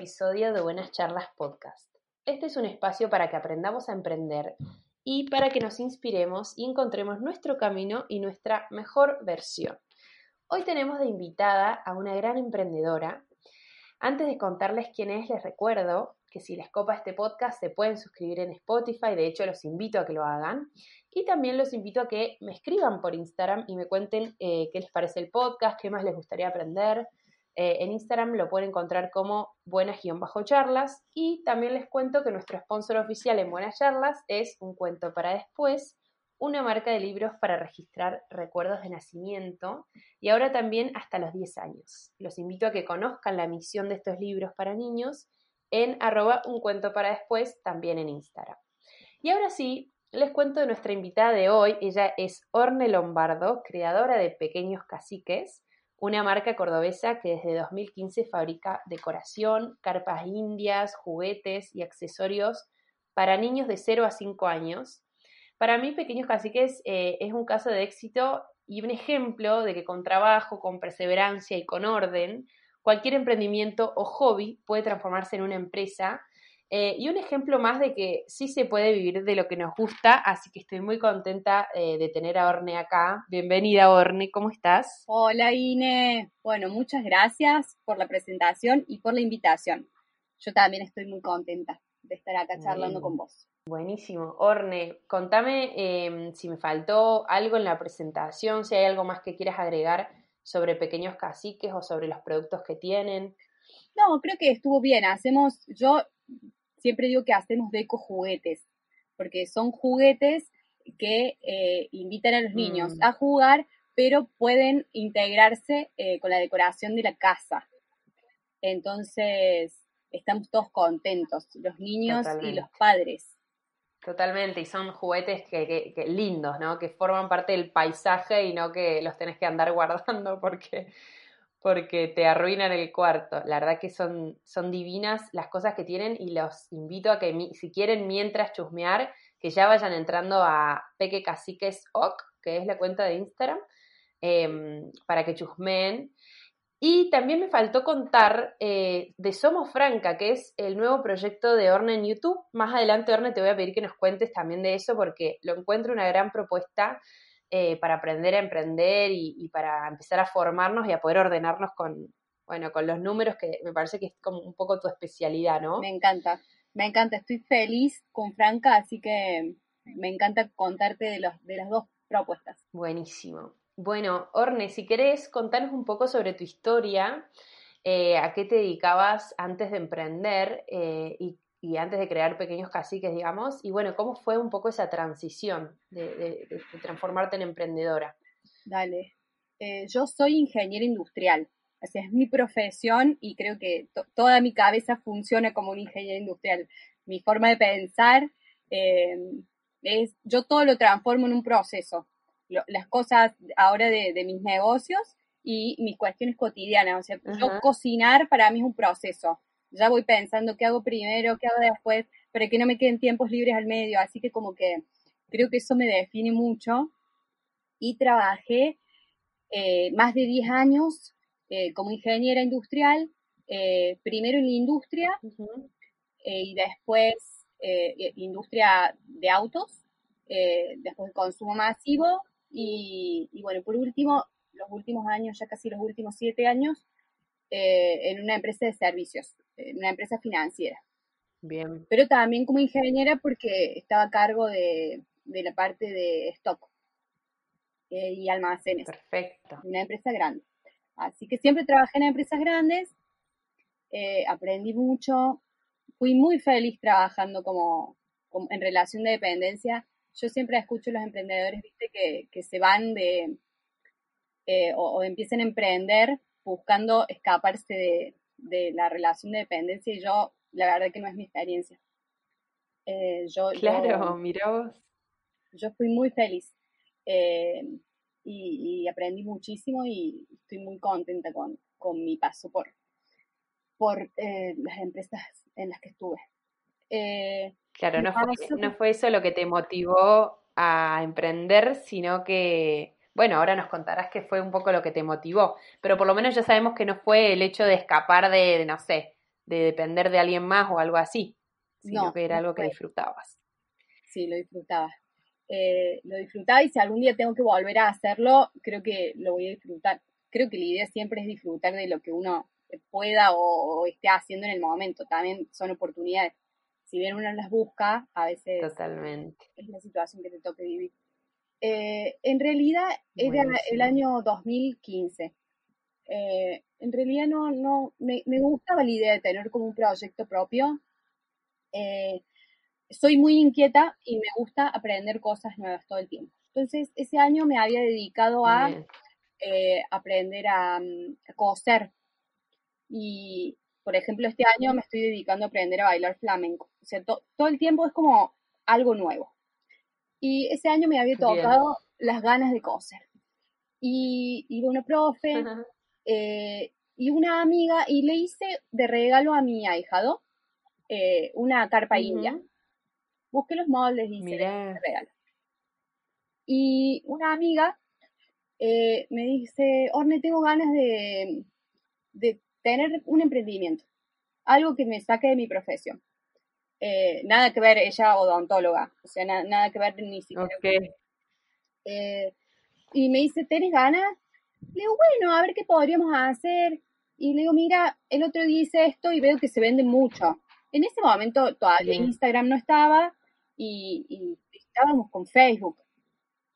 episodio de Buenas Charlas Podcast. Este es un espacio para que aprendamos a emprender y para que nos inspiremos y encontremos nuestro camino y nuestra mejor versión. Hoy tenemos de invitada a una gran emprendedora. Antes de contarles quién es, les recuerdo que si les copa este podcast se pueden suscribir en Spotify, de hecho los invito a que lo hagan. Y también los invito a que me escriban por Instagram y me cuenten eh, qué les parece el podcast, qué más les gustaría aprender. Eh, en Instagram lo pueden encontrar como buenas-charlas y también les cuento que nuestro sponsor oficial en Buenas Charlas es Un Cuento para Después, una marca de libros para registrar recuerdos de nacimiento y ahora también hasta los 10 años. Los invito a que conozcan la misión de estos libros para niños en arroba un cuento para después, también en Instagram. Y ahora sí, les cuento de nuestra invitada de hoy. Ella es Orne Lombardo, creadora de Pequeños Caciques, una marca cordobesa que desde 2015 fabrica decoración, carpas indias, juguetes y accesorios para niños de 0 a 5 años para mí, Pequeños Caciques eh, es un caso de éxito y un ejemplo de que con trabajo, con perseverancia y con orden, cualquier emprendimiento o hobby puede transformarse en una empresa. Eh, y un ejemplo más de que sí se puede vivir de lo que nos gusta, así que estoy muy contenta eh, de tener a Orne acá. Bienvenida, Orne, ¿cómo estás? Hola, Ine. Bueno, muchas gracias por la presentación y por la invitación. Yo también estoy muy contenta de estar acá charlando con vos. Buenísimo. Orne, contame em, si me faltó algo en la presentación, si hay algo más que quieras agregar sobre pequeños caciques o sobre los productos que tienen. No, creo que estuvo bien. Hacemos, yo siempre digo que hacemos deco juguetes, porque son juguetes que eh, invitan a los niños mm. a jugar, pero pueden integrarse eh, con la decoración de la casa. Entonces, estamos todos contentos, los niños y los padres. Totalmente, y son juguetes que, lindos, ¿no? Que forman parte del paisaje y no que los tenés que andar guardando porque, porque te arruinan el cuarto. La verdad que son, son divinas las cosas que tienen y los invito a que si quieren mientras chusmear, que ya vayan entrando a Peque Caciques Oc, que es la cuenta de Instagram, em, para que chusmeen. Y también me faltó contar eh, de Somos Franca, que es el nuevo proyecto de Orne en YouTube. Más adelante, Orne, te voy a pedir que nos cuentes también de eso porque lo encuentro una gran propuesta eh, para aprender a emprender y, para empezar a formarnos y a poder ordenarnos con, bueno, con los números, que me parece que es como un poco tu especialidad, ¿no? Me encanta, me encanta. Estoy feliz con Franca, así que me encanta contarte de, los, de las dos propuestas. Buenísimo. Bueno, Orne, si querés contanos un poco sobre tu historia, eh, a qué te dedicabas antes de emprender eh, y, antes de crear pequeños caciques, digamos, y bueno, cómo fue un poco esa transición de, transformarte en emprendedora. Dale, eh, yo soy ingeniera industrial, esa es mi profesión y creo que toda mi cabeza funciona como un ingeniero industrial. Mi forma de pensar es, yo todo lo transformo en un proceso las cosas ahora de, mis negocios y mis cuestiones cotidianas. O sea, yo cocinar para mí es un proceso. Ya voy pensando qué hago primero, qué hago después, para que no me queden tiempos libres al medio. Así que como que creo que eso me define mucho. Y trabajé eh, más de 10 años eh, como ingeniera industrial, eh, primero en la industria y después industria de autos, después de consumo masivo y, bueno, por último, los últimos años, ya casi los últimos siete años, eh, en una empresa de servicios, una empresa financiera. Bien. Pero también como ingeniera porque estaba a cargo de, la parte de stock eh, y almacenes. Perfecto. Una empresa grande. Así que siempre trabajé en empresas grandes, eh, aprendí mucho, fui muy feliz trabajando como, en relación de dependencia. Yo siempre escucho a los emprendedores, viste, que, se van de, eh, o, empiezan a emprender buscando escaparse de, la relación de dependencia y yo, la verdad que no es mi experiencia. Eh, yo, claro, mira vos. Yo fui muy feliz eh, y, aprendí muchísimo y estoy muy contenta con, con mi paso por, por eh, las empresas en las que estuve. claro, no fue, no fue eso lo que te motivó a emprender, sino que bueno, ahora nos contarás qué fue un poco lo que te motivó, pero por lo menos ya sabemos que no fue el hecho de escapar de, no sé, de depender de alguien más o algo así, sino que era algo que disfrutabas. Sí, lo disfrutaba. Eh, lo disfrutaba y si algún día tengo que volver a hacerlo, creo que lo voy a disfrutar. Creo que la idea siempre es disfrutar de lo que uno pueda o, esté haciendo en el momento. También son oportunidades. Si bien uno las busca, a veces Totalmente. es la situación que te toque vivir. Eh, en realidad era el año 2015. Eh, en realidad no, no, me, gustaba la idea de tener como un proyecto propio. Eh, soy muy inquieta y me gusta aprender cosas nuevas todo el tiempo. Entonces, ese año me había dedicado a aprender a, mm, a, coser. Y, por ejemplo, este año me estoy dedicando a aprender a bailar flamenco. O sea, todo el tiempo es como algo nuevo. Y ese año me había tocado las ganas de coser. Y, y bueno, profe, eh, y una amiga, y le hice de regalo a mi ahijado eh, una carpa india. Busqué los moldes y hice regalo. Y una amiga eh, me dice, Orne, tengo ganas de, de tener un emprendimiento, algo que me saque de mi profesión. Eh, nada que ver, ella odontóloga, o sea, nada que ver ni siquiera. Eh, y me dice, ¿tenés ganas? Le digo, bueno, a ver qué podríamos hacer. Y le digo, mira, el otro día hice esto y veo que se vende mucho. En ese momento todavía Instagram no estaba y, estábamos con Facebook.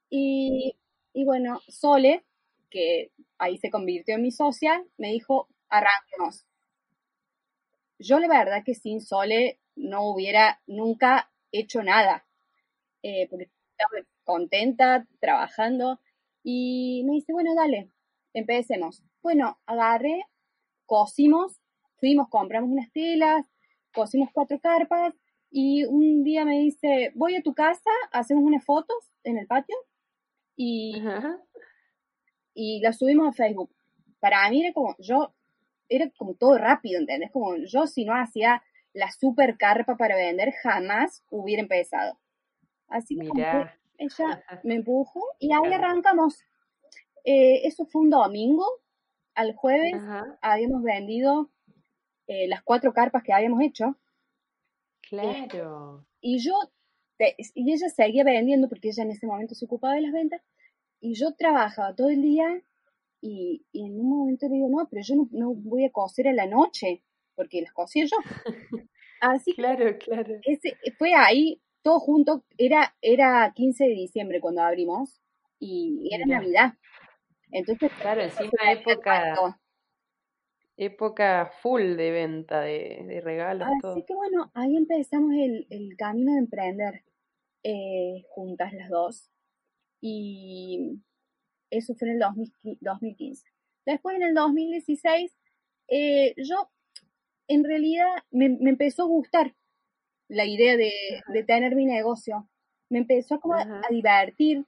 Y, y, bueno, Sole, que ahí se convirtió en mi socia, me dijo, arranquemos. Yo la verdad que sin Sole no hubiera nunca hecho nada, eh, porque estaba contenta trabajando y me dice, bueno, dale, empecemos. Bueno, agarré, cosimos, fuimos, compramos unas telas, cosimos cuatro carpas y un día me dice, voy a tu casa, hacemos unas fotos en el patio y, y las subimos a Facebook. Para mí era como, yo, era como todo rápido, ¿entendés? Como yo si no hacía la super carpa para vender, jamás hubiera empezado. Así que ella me empujó y ahí arrancamos. Eh, eso fue un domingo. Al jueves habíamos vendido eh, las cuatro carpas que habíamos hecho. Claro. y yo, y ella seguía vendiendo porque ella en ese momento se ocupaba de las ventas. Y yo trabajaba todo el día y, en un momento le digo, no, pero yo no, no voy a coser a la noche porque las cosí yo. Así claro, claro. Ese, fue ahí, todo junto, era, era 15 de diciembre cuando abrimos y, era Navidad. Entonces, claro, encima época, época full de venta, de, de regalos. Así que bueno, ahí empezamos el, el camino de emprender eh, juntas las dos. Y eso fue en el 2015. Después en el 2016, eh, yo en realidad me, empezó a gustar la idea de, tener mi negocio. Me empezó como a, divertir,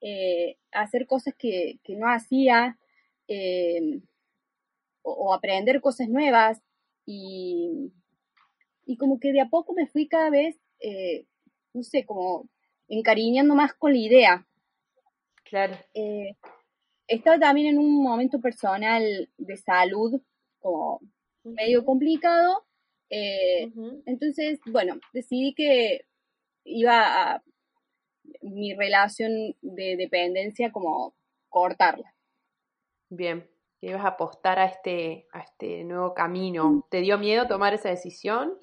eh, a hacer cosas que, no hacía, eh, o, aprender cosas nuevas. Y, y, como que de a poco me fui cada vez, eh, no sé, como encariñando más con la idea. Claro. estaba también en un momento personal de salud, como medio complicado. Eh, entonces, bueno, decidí que iba a mi relación de dependencia como cortarla. Bien, ibas a apostar a este, a este nuevo camino. ¿Te dio miedo tomar esa decisión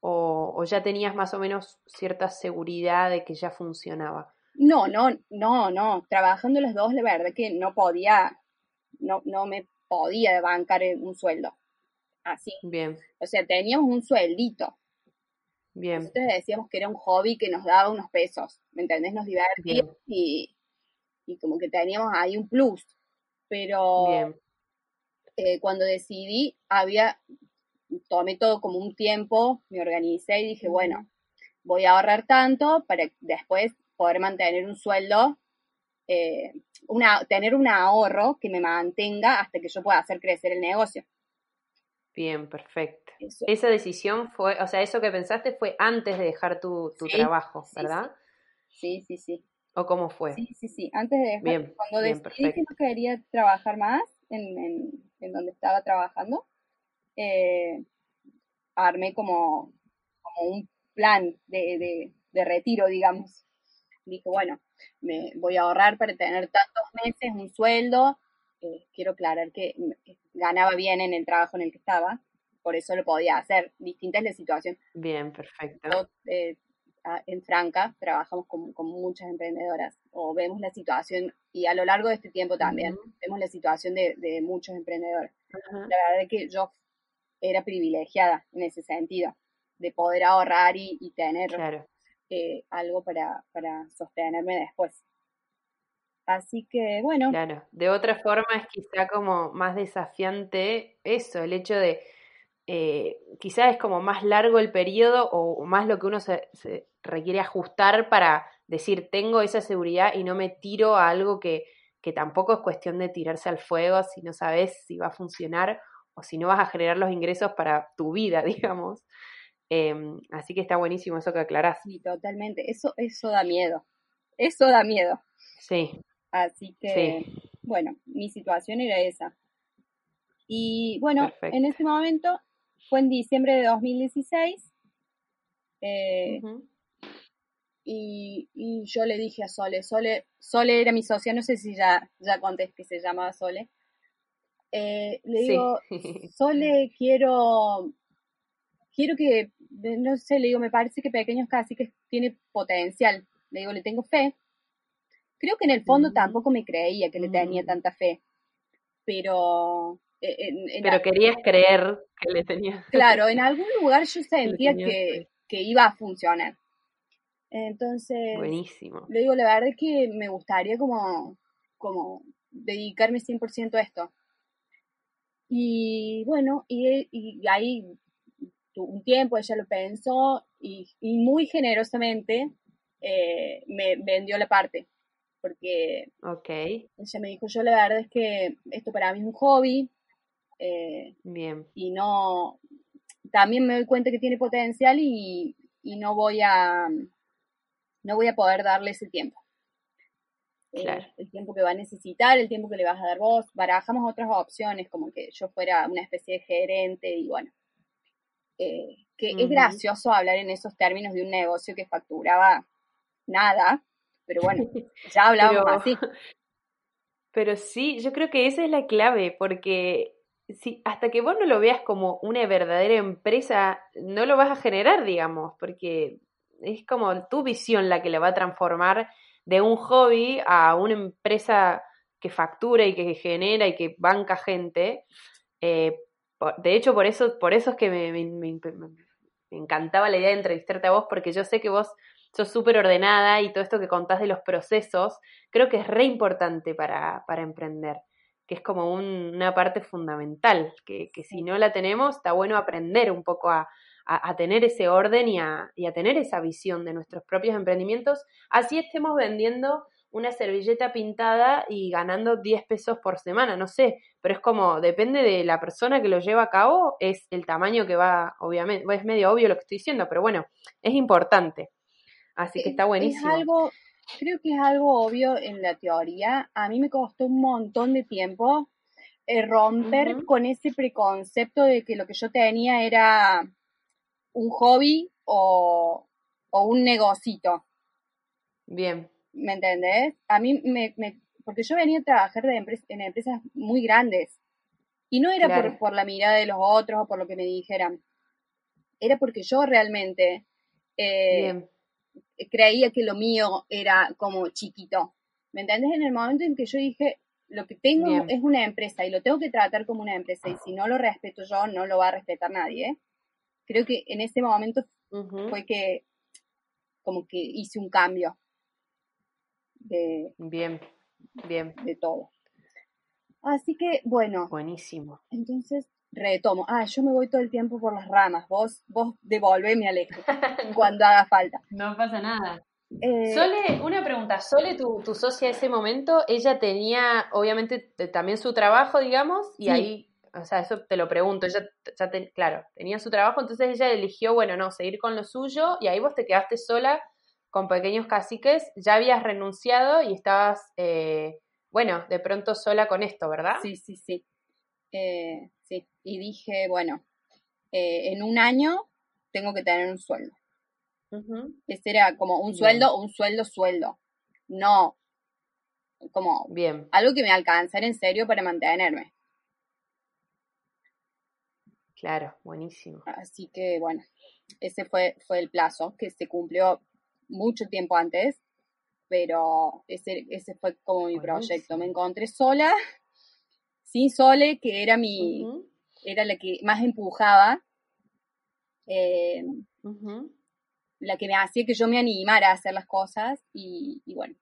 o, o, ya tenías más o menos cierta seguridad de que ya funcionaba? No, no, no, no. Trabajando los dos, la verdad que no podía, no, no me podía bancar un sueldo así. Bien. O sea, teníamos un sueldito, Bien. Nosotros decíamos que era un hobby que nos daba unos pesos, ¿me entendés? Nos divertía y, y como que teníamos ahí un plus. Pero eh, cuando decidí, había, tomé todo como un tiempo, me organicé y dije, bueno, voy a ahorrar tanto para después poder mantener un sueldo, eh, una, tener un ahorro que me mantenga hasta que yo pueda hacer crecer el negocio. Bien, perfecto. Eso. Esa decisión fue, o sea, eso que pensaste fue antes de dejar tu, tu Sí, trabajo, ¿verdad? Sí, sí, sí. ¿O cómo fue? Sí, sí, sí. Antes de dejar, Bien, cuando bien, decidí que no quería trabajar más en, en, en donde estaba trabajando, eh, armé como, como un plan de, de, de retiro, digamos. Dije, bueno, me voy a ahorrar para tener tantos meses, un sueldo. Eh, quiero aclarar que mm, ganaba bien en el trabajo en el que estaba, por eso lo podía hacer. Distinta es la situación. Bien, perfecto. Yo, eh, en Franca trabajamos con, con muchas emprendedoras o vemos la situación y a lo largo de este tiempo también vemos la situación de, de muchos emprendedores. La verdad es que yo era privilegiada en ese sentido, de poder ahorrar y, y tener Claro, eh, algo para, para sostenerme después. Así que bueno, claro. De otra forma es quizá como más desafiante eso, el hecho de, eh, quizá es como más largo el periodo o más lo que uno se, se requiere ajustar para decir, tengo esa seguridad y no me tiro a algo que, que tampoco es cuestión de tirarse al fuego si no sabes si va a funcionar o si no vas a generar los ingresos para tu vida, digamos. Em, así que está buenísimo eso que aclarás. sí, totalmente. Eso, eso da miedo. Eso da miedo. Sí, Así que, sí, bueno, mi situación era esa. Y bueno, perfecto. en ese momento fue en diciembre de 2016 eh, Ujú. y, y yo le dije a Sole, Sole, Sole era mi socia, no sé si ya, ya conté que se llamaba Sole. Eh, le Sí. digo, Sole, quiero, quiero que, no sé, le digo, me parece que Pequeños Caciques tiene potencial. Le digo, le tengo fe. Creo que en el fondo Ujú. tampoco me creía que le tenía Mm. tanta fe, pero eh, en- en Pero querías creer que le tenías. Claro, en algún lugar yo sentía que, que iba a funcionar. Entonces, Buenísimo. le digo, la verdad es que me gustaría como, como dedicarme 100% a esto. Y bueno, y, y ahí un tiempo ella lo pensó y, y muy generosamente eh, me vendió la parte, porque ella me dijo, yo la verdad es que esto para mí es un hobby, eh, bien, y no también me doy cuenta que tiene potencial y, y no voy a no voy a poder darle ese tiempo Claro. el tiempo que va a necesitar el tiempo que le vas a dar vos. Barajamos otras opciones como que yo fuera una especie de gerente y bueno. Eh, que es gracioso hablar en esos términos de un negocio que facturaba nada pero bueno ya hablábamos Pero- así pero sí, yo creo que esa es la clave, porque si, hasta que vos no lo veas como una verdadera empresa, no lo vas a generar, digamos, porque es como tu visión la que le va a transformar de un hobby a una empresa que factura y que genera y que banca gente. Eh, de hecho, por eso, por eso es que me, me- me- me encantaba la idea de entrevistarte a vos, porque yo sé que vos sos súper ordenada y todo esto que contás de los procesos, creo que es re importante para, para emprender, que es como un- una parte fundamental, que, que si no la tenemos, está bueno aprender un poco a, a- a tener ese orden y a, y a tener esa visión de nuestros propios emprendimientos, así estemos vendiendo una servilleta pintada y ganando 10 pesos por semana, no sé, pero es como, depende de la persona que lo lleva a cabo, es el tamaño que va, obviamente, es medio obvio lo que estoy diciendo, pero bueno, es importante. Así que está Es- buenísimo. Es algo, creo que es algo obvio en la teoría. A mí me costó un montón de tiempo eh, romper con ese preconcepto de que lo que yo tenía era un hobby o, o un negocito. Bien, ¿Me entendés? A mí me, me- porque yo venía a trabajar de en empresas muy grandes. Y no era Claro. por, por la mirada de los otros o por lo que me dijeran. Era porque yo realmente eh, bien, creía que lo mío era como chiquito. ¿Me entendés? En el momento en que yo dije, lo que tengo Bien. es una empresa y lo tengo que tratar como una empresa y si no lo respeto yo, no lo va a respetar nadie. Creo que en ese momento fue que como que hice un cambio de, bien, bien. de todo. Así que, bueno. Buenísimo. Entonces, retomo. Ah, yo me voy todo el tiempo por las ramas. Vos, vos devolveme, Alejo, cuando haga falta. No pasa nada. Eh, Sole, una pregunta. Sole, tu, tu socia ese momento, ella tenía, obviamente, también su trabajo, digamos, y ahí, o sea, eso te lo pregunto. Ella, ya claro, tenía su trabajo, entonces ella eligió, bueno, no, seguir con lo suyo, y ahí vos te quedaste sola con pequeños caciques. Ya habías renunciado y estabas, eh, bueno, de pronto sola con esto, ¿verdad? Sí, sí, sí. Eh, y dije, bueno, eh, en un año tengo que tener un sueldo. Ese era como un sueldo, un sueldo, sueldo. No como Bien. algo que me alcanzara en serio para mantenerme. Claro, buenísimo. Así que bueno, ese fue, fue el plazo que se cumplió mucho tiempo antes, pero ese, ese fue como mi proyecto. Me encontré sola sin Sole, que era mi, era la que más empujaba, eh, la que me hacía que yo me animara a hacer las cosas y, bueno.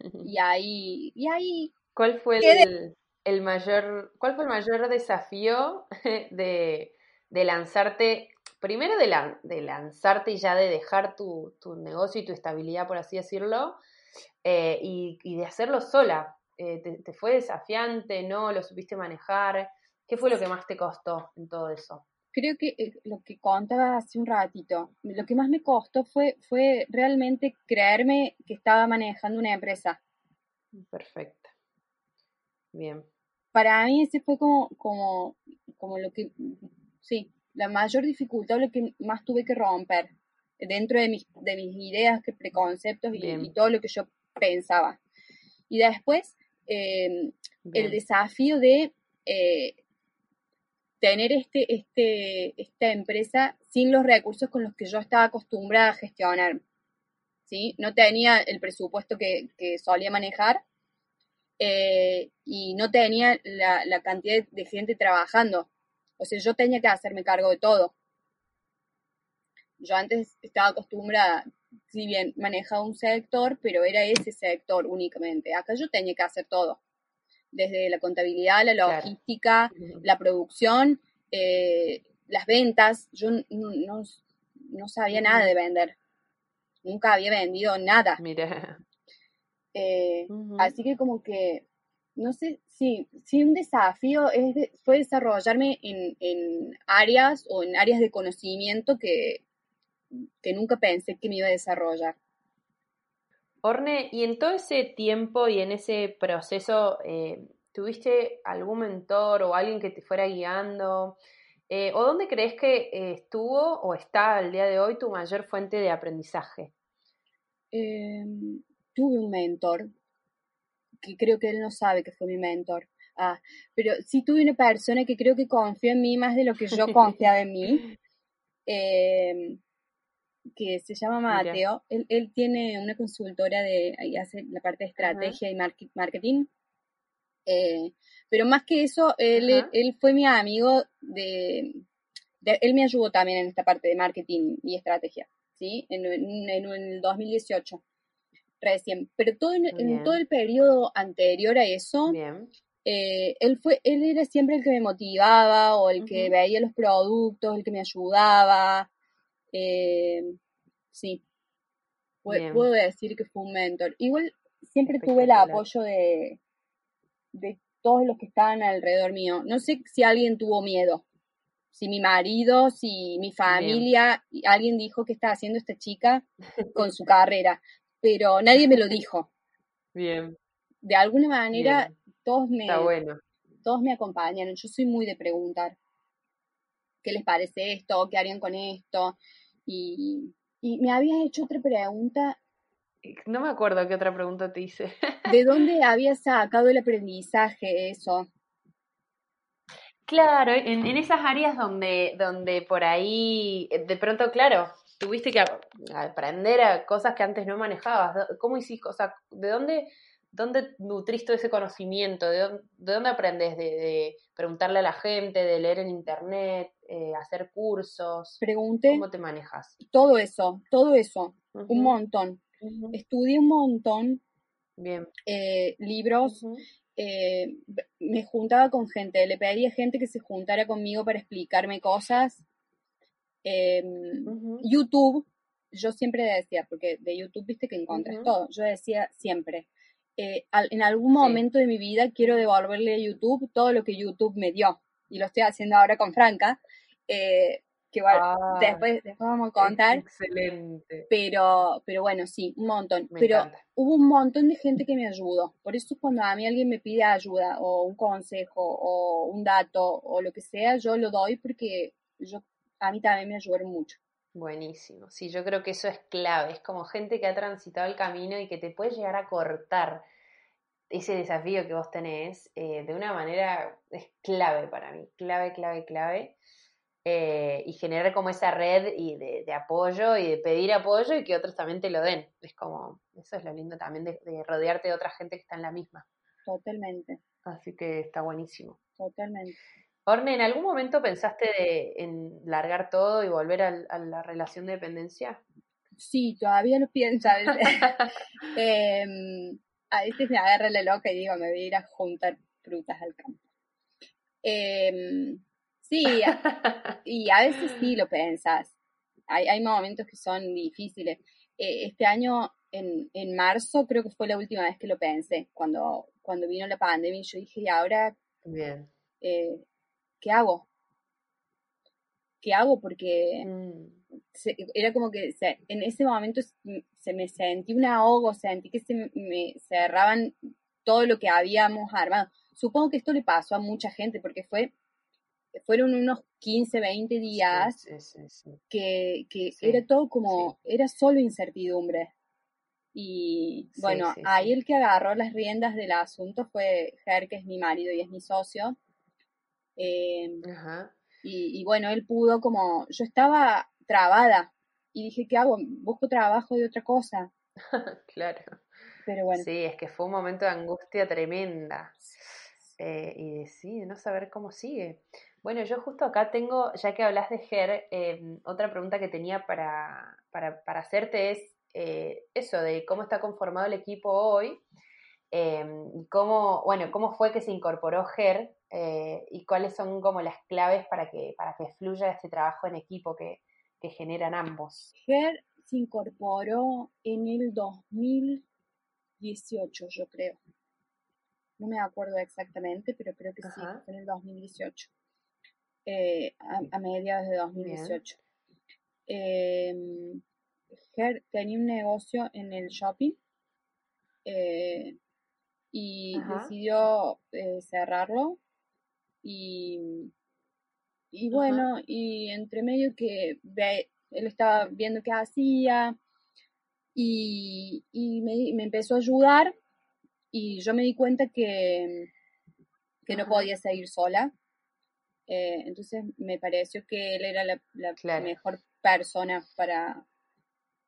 Y ahí, y ahí. ¿Cuál fue el, mayor, cuál fue el mayor desafío de, lanzarte, primero de, de lanzarte y ya de dejar tu, negocio y tu estabilidad, por así decirlo, eh, y, y de hacerlo sola? Eh, te, fue desafiante? ¿No? ¿Lo supiste manejar? ¿Qué fue lo que más te costó en todo eso? Creo que eh, lo que contaba hace un ratito, lo que más me costó fue, fue realmente creerme que estaba manejando una empresa. Perfecto. Bien. Para mí ese fue como, como, como lo que, sí, la mayor dificultad, lo que más tuve que romper dentro de mis, de mis ideas, preconceptos y, y todo lo que yo pensaba. Y después, Em, el desafío de eh, tener este, este, esta empresa sin los recursos con los que yo estaba acostumbrada a gestionar. ¿sí? No tenía el presupuesto que, solía manejar eh, y no tenía la, la, cantidad de gente trabajando. O sea, yo tenía que hacerme cargo de todo. Yo antes estaba acostumbrada, si bien manejaba un sector, pero era ese sector únicamente. Acá yo tenía que hacer todo, desde la contabilidad, la logística, la producción, eh, las ventas. Yo no, sabía nada de vender. Nunca había vendido nada. Mira. Eh, así que como que, no sé, si un desafío es fue desarrollarme en, en áreas o en áreas de conocimiento que, que nunca pensé que me iba a desarrollar. Orne, y en todo ese tiempo y en ese proceso, eh, ¿tuviste algún mentor o alguien que te fuera guiando? Eh, ¿O dónde crees que eh, estuvo o está al día de hoy tu mayor fuente de aprendizaje? Em, tuve un mentor, que creo que él no sabe que fue mi mentor. Ah, pero sí tuve una persona que creo que confió en mí más de lo que yo confiaba en mí. Eh, que se llama Mateo. Él, él, tiene una consultora de, ahí hace la parte de estrategia y marketing. Eh, pero más que eso, él, él fue mi amigo de, Él me ayudó también en esta parte de marketing y estrategia, ¿sí? En, en, el 2018, recién. Pero todo en, todo el periodo anterior a eso, eh, él, fue, él era siempre el que me motivaba o el que veía los productos, el que me ayudaba. Eh, sí, puedo, decir que fue un mentor. Igual siempre tuve el apoyo de, de todos los que estaban alrededor mío. No sé si alguien tuvo miedo, si mi marido, si mi familia, alguien dijo que estaba haciendo esta chica con su carrera, pero nadie me lo dijo. Bien. De alguna manera, todos me, bueno. todos me acompañan. Yo soy muy de preguntar. ¿Qué les parece esto? ¿Qué harían con esto? Y, me habías hecho otra pregunta. No me acuerdo qué otra pregunta te hice. ¿De dónde habías sacado el aprendizaje eso? Claro, en, esas áreas donde, donde por ahí, de pronto, claro, tuviste que aprender a cosas que antes no manejabas. ¿Cómo hiciste? O sea, ¿de dónde ¿dónde nutrís todo ese conocimiento? ¿De dónde, de dónde aprendes? De, preguntarle a la gente, de leer en internet, eh, hacer cursos? Pregunté. ¿Cómo te manejas? Todo eso, todo eso, un montón. Estudié un montón. Bien. Eh, libros. Eh, me juntaba con gente, le pedía a gente que se juntara conmigo para explicarme cosas. Em, YouTube, yo siempre decía, porque de YouTube viste que encuentras todo, yo decía siempre, eh, en algún momento de mi vida quiero devolverle a YouTube todo lo que YouTube me dio. Y lo estoy haciendo ahora con Franca. Eh, que ah, después, después vamos a contar. Excelente. Pero, pero bueno, sí, un montón. pero hubo un montón de gente que me ayudó. Por eso cuando a mí alguien me pide ayuda o un consejo o un dato o lo que sea, yo lo doy porque yo a mí también me ayudaron mucho. Buenísimo. Sí, yo creo que eso es clave. Es como gente que ha transitado el camino y que te puede llegar a cortar ese desafío que vos tenés eh, de una manera es clave para mí. Clave, clave, clave. Eh, y generar como esa red y de, apoyo y de pedir apoyo y que otros también te lo den. Es como, eso es lo lindo también de, de rodearte de otra gente que está en la misma. Totalmente. Así que está buenísimo. Totalmente. Orne, ¿en algún momento pensaste en largar todo y volver a, la relación de dependencia? Sí, todavía lo pienso a veces. Em, a veces me agarra la loca y digo, me voy a ir a juntar frutas al campo. Em, sí, y a veces sí lo pensas. Hay, hay momentos que son difíciles. Eh, este año, en, en marzo, creo que fue la última vez que lo pensé, cuando, cuando vino la pandemia, yo dije, y ahora Bien. Eh, ¿qué hago? ¿Qué hago? Porque mm. era como que en ese momento se me sentí un ahogo, sentí que se me cerraban todo lo que habíamos armado. Supongo que esto le pasó a mucha gente porque fue fueron unos 15, 20 días que, que era todo como, era solo incertidumbre. Y bueno, ahí el que agarró las riendas del asunto fue Ger, que es mi marido y es mi socio. Eh, y, bueno, él pudo como, yo estaba trabada y dije, ¿qué hago? Busco trabajo de otra cosa. claro. Pero bueno. Sí, es que fue un momento de angustia tremenda. Eh, y de, sí, de no saber cómo sigue. Bueno, yo justo acá tengo, ya que hablas de Ger, em, otra pregunta que tenía para, para, para hacerte es eh, eso, de cómo está conformado el equipo hoy. Em, cómo, bueno, cómo fue que se incorporó GER eh, y cuáles son como las claves para que, para que fluya este trabajo en equipo que, generan ambos. GER se incorporó en el 2018, yo creo. No me acuerdo exactamente, pero creo que sí, en el 2018. Eh, a, mediados de 2018. Em, GER tenía un negocio en el shopping. Eh, y decidió eh, cerrarlo y, y bueno, y entre medio que ve, él estaba viendo qué hacía y, y me, me, empezó a ayudar y yo me di cuenta que, que no podía seguir sola. Eh, entonces me pareció que él era la, la mejor persona para,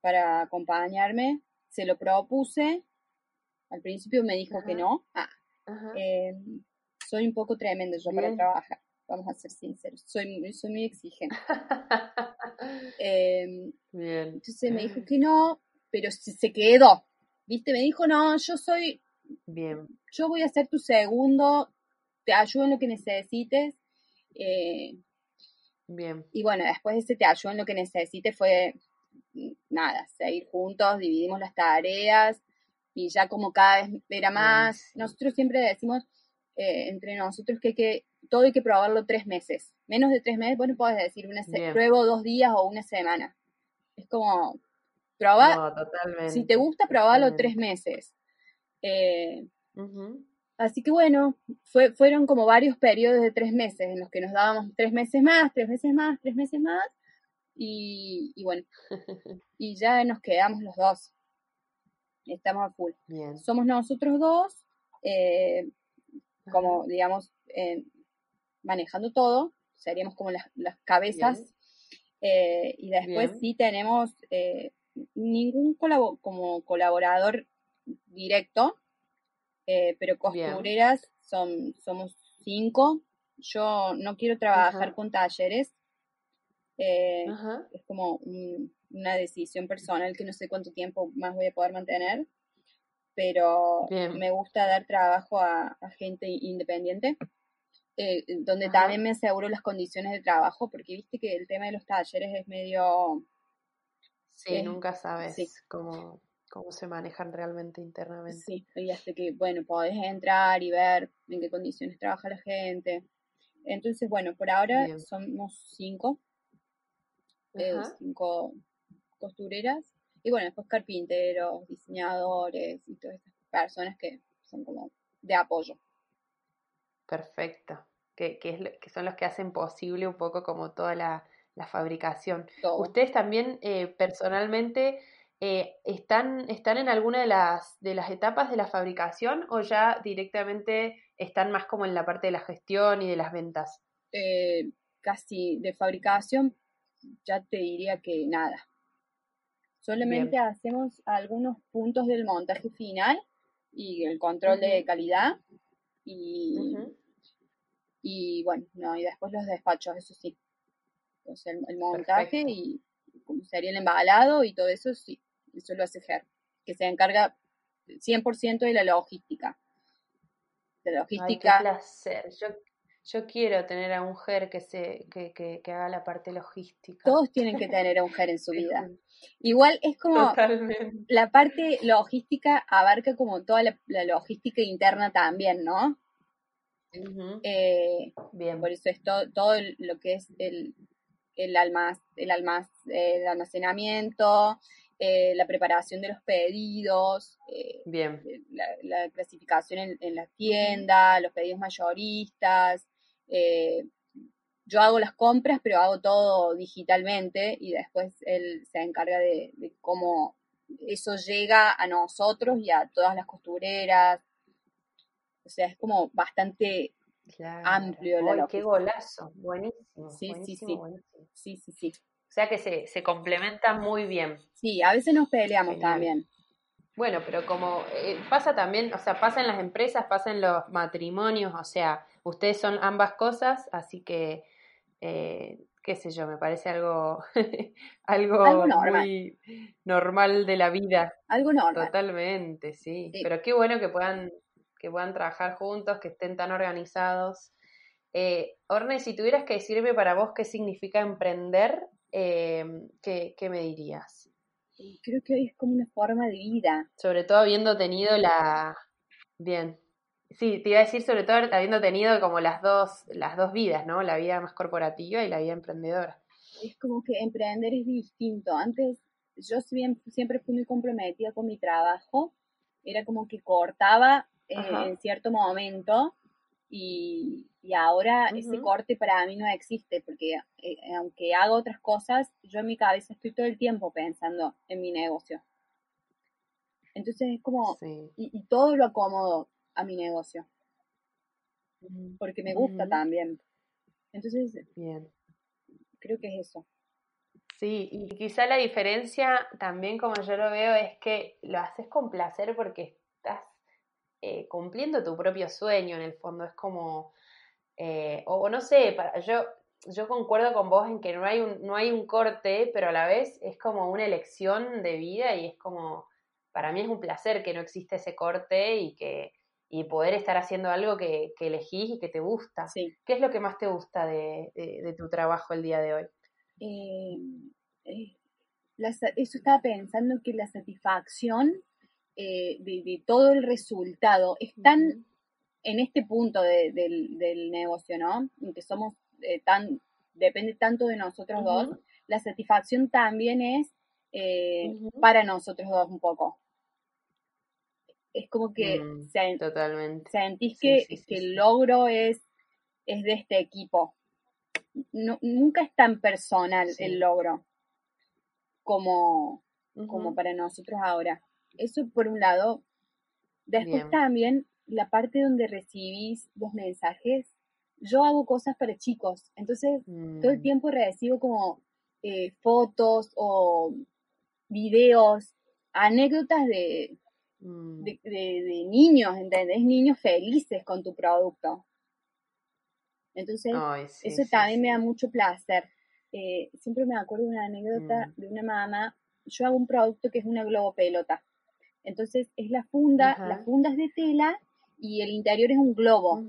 para acompañarme. Se lo propuse al principio me dijo que no. Ah, em, soy un poco tremendo yo para trabajar, vamos a ser sinceros. Soy, soy muy exigente. Em, Bien. Entonces me dijo que no, pero se quedó. ¿Viste? Me dijo, no, yo soy. Bien. Yo voy a ser tu segundo, te ayudo en lo que necesites. Eh, Bien. Y bueno, después de ese te ayudo en lo que necesites fue nada, seguir juntos, dividimos las tareas, y ya como cada vez era más, nosotros siempre decimos eh, entre nosotros que, que todo hay que probarlo tres meses. Menos de tres meses, vos no podés decir, una pruebo dos días o una semana. Es como, probar, si te gusta, probalo tres meses. Eh, así que bueno, fue, fueron como varios periodos de tres meses en los que nos dábamos tres meses más, tres meses más, tres meses más. Y, y bueno, y ya nos quedamos los dos estamos a full. Somos nosotros dos, eh, como digamos, manejando todo, seríamos como las, cabezas. Eh, y después sí tenemos eh, ningún como colaborador directo, Eh, pero costureras son, somos cinco. Yo no quiero trabajar con talleres. Eh, es como una decisión personal que no sé cuánto tiempo más voy a poder mantener. Pero me gusta dar trabajo a, gente independiente. Eh, donde también me aseguro las condiciones de trabajo, porque viste que el tema de los talleres es medio... Sí, nunca sabes cómo cómo se manejan realmente internamente. Sí, y hasta que, bueno, podés entrar y ver en qué condiciones trabaja la gente. Entonces, bueno, por ahora somos cinco, eh, cinco costureras, y bueno, después carpinteros, diseñadores y todas estas personas que son como de apoyo. Perfecto, que, que, que son los que hacen posible un poco como toda la, fabricación. Ustedes también eh, personalmente eh, ¿están, ¿están en alguna de las, de las etapas de la fabricación o ya directamente están más como en la parte de la gestión y de las ventas? Eh, casi de fabricación, ya te diría que nada. Solamente hacemos algunos puntos del montaje final y el control de calidad y, y bueno, no, y después los despachos, eso sí. Entonces el, montaje y como sería el embalado y todo eso, sí, eso lo hace GER, que se encarga 100% de la logística. De la logística. Ay, qué placer. Yo, yo quiero tener a un GER que, se, que, que, que, haga la parte logística. Todos tienen que tener a un GER en su vida. Igual es como la parte logística abarca como toda la, logística interna también, ¿no? Eh, Bien. Por eso es todo lo que es el, el, almac el, el almacenamiento, eh, la preparación de los pedidos, eh, Bien. La, clasificación en, en, la tienda, los pedidos mayoristas. Yo hago las compras, pero hago todo digitalmente y después él se encarga de, cómo eso llega a nosotros y a todas las costureras. O sea, es como bastante amplio. La qué golazo! Buenísimo. Sí, sí, sí. Sí, sí, sí. O sea que se, se complementan muy bien. Sí, a veces nos peleamos también. Bueno, pero como eh, pasa también, o sea, pasa en las empresas, pasa en los matrimonios, o sea, ustedes son ambas cosas, así que, eh, qué sé yo, me parece algo, algo, normal. muy normal de la vida. Algo normal. Totalmente, sí. Pero qué bueno que puedan, que puedan trabajar juntos, que estén tan organizados. Eh, Orne, si tuvieras que decirme para vos qué significa emprender, eh, ¿qué, me dirías? Creo que hoy es como una forma de vida. Sobre todo habiendo tenido la... Bien. Sí, te iba a decir sobre todo habiendo tenido como las dos, las dos vidas, ¿no? La vida más corporativa y la vida emprendedora. Es como que emprender es distinto. Antes yo siempre fui muy comprometida con mi trabajo. Era como que cortaba eh, en cierto momento y, ahora ese corte para mí no existe, porque eh, aunque hago otras cosas, yo en mi cabeza estoy todo el tiempo pensando en mi negocio. Entonces es como, y, todo lo acomodo a mi negocio, porque me gusta también. Entonces, Bien. creo que es eso. Sí, y quizá la diferencia también como yo lo veo es que lo haces con placer porque estás eh, cumpliendo tu propio sueño, en el fondo, es como, eh, o, no sé, para, yo, yo concuerdo con vos en que no hay, un, no hay un corte, pero a la vez es como una elección de vida y es como, para mí es un placer que no existe ese corte y que y poder estar haciendo algo que, que elegís y que te gusta. ¿Qué es lo que más te gusta de, de, tu trabajo el día de hoy? Eh, eso estaba pensando que la satisfacción eh, de, todo el resultado están en este punto del, negocio, ¿no? En que somos eh, tan, depende tanto de nosotros dos, la satisfacción también es eh, para nosotros dos un poco. Es como que mm, totalmente. sentís que, el logro es, es de este equipo. nunca es tan personal el logro como, como para nosotros ahora. Eso por un lado. Después también la parte donde recibís los mensajes. Yo hago cosas para chicos, entonces todo el mm. tiempo recibo como eh, fotos o videos, anécdotas de, mm. de, de, niños, ¿entendés? Niños felices con tu producto. Entonces, eso también me da mucho placer. Eh, siempre me acuerdo de una anécdota mm. de una mamá. Yo hago un producto que es una globopelota. Entonces, es la funda, las fundas de tela y el interior es un globo.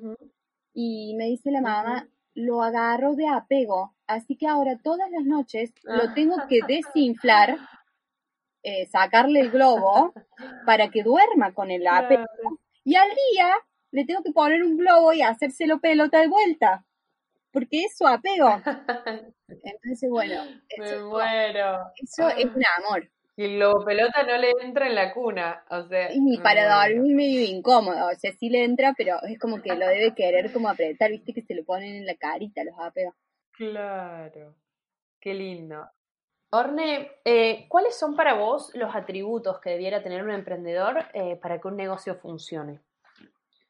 Y me dice la mamá, lo agarro de apego, así que ahora todas las noches lo tengo que desinflar, eh, sacarle el globo para que duerma con el apego. Y al día le tengo que poner un globo y hacérselo pelota de vuelta, porque es su apego. Entonces, bueno, eso, eso es un amor. Y el globo pelota no le entra en la cuna, o sea. Y para dormir medio incómodo, o sea, sí le entra, pero es como que lo debe querer como apretar, viste que se lo ponen en la carita los apegos. Claro, qué lindo. Orne, eh, ¿cuáles son para vos los atributos que debiera tener un emprendedor eh, para que un negocio funcione?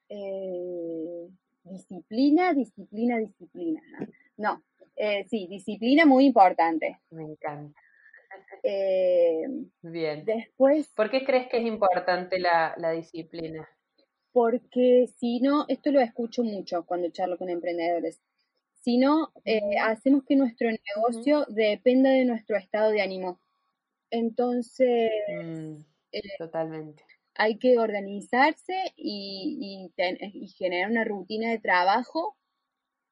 Eh, disciplina, disciplina, disciplina. No, sí, disciplina muy importante. Me encanta. Eh, Bien. Después. ¿Por qué crees que es importante la, disciplina? Porque si no, esto lo escucho mucho cuando charlo con emprendedores. Si no, eh, hacemos que nuestro negocio dependa de nuestro estado de ánimo. Entonces. Mm, eh, totalmente. Hay que organizarse y, y generar una rutina de trabajo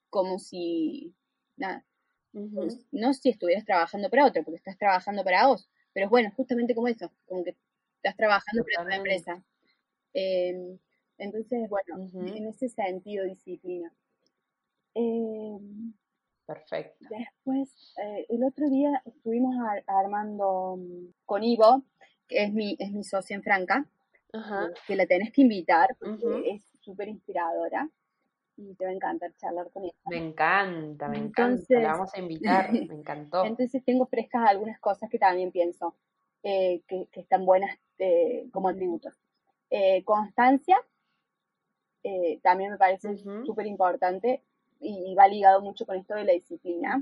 como si. Nada, no si estuvieras trabajando para otro, porque estás trabajando para vos. Pero bueno, justamente como eso, como que estás trabajando para una empresa. Em, entonces, bueno, en ese sentido, disciplina. Em, Perfecto. Después, eh, el otro día estuvimos armando mm, con Ivo, que es mi, es mi socia en Franca, que la tenés que invitar porque es súper inspiradora y te va a encantar charlar con ella. Me encanta, me encanta, la vamos a invitar, me encantó. Entonces tengo frescas algunas cosas que también pienso eh, que, están buenas eh, como atributos. Eh, constancia, también me parece súper importante y, va ligado mucho con esto de la disciplina.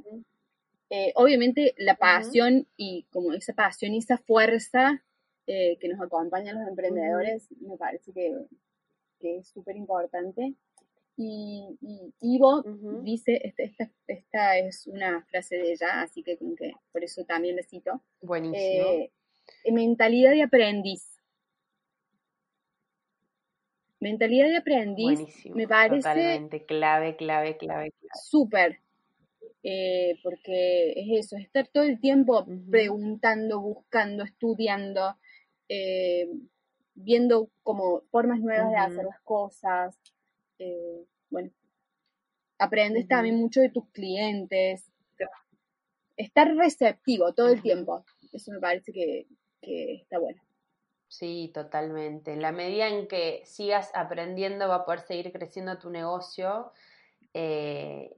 obviamente la pasión y como esa pasión y esa fuerza que nos acompañan los emprendedores, me parece que, que es súper importante. Y, Ivo dice, este, esta, esta, es una frase de ella, así que como que por eso también le cito. Buenísimo. Eh, mentalidad de aprendiz. Mentalidad de aprendiz me parece... Totalmente, clave, clave, clave, clave. Súper. Eh, porque es eso, estar todo el tiempo preguntando, buscando, estudiando, eh, viendo como formas nuevas de hacer las cosas. Eh, bueno, aprendes también mucho de tus clientes. Estar receptivo todo el tiempo, eso me parece que, está bueno. Sí, totalmente. En la medida en que sigas aprendiendo va a poder seguir creciendo tu negocio. Eh,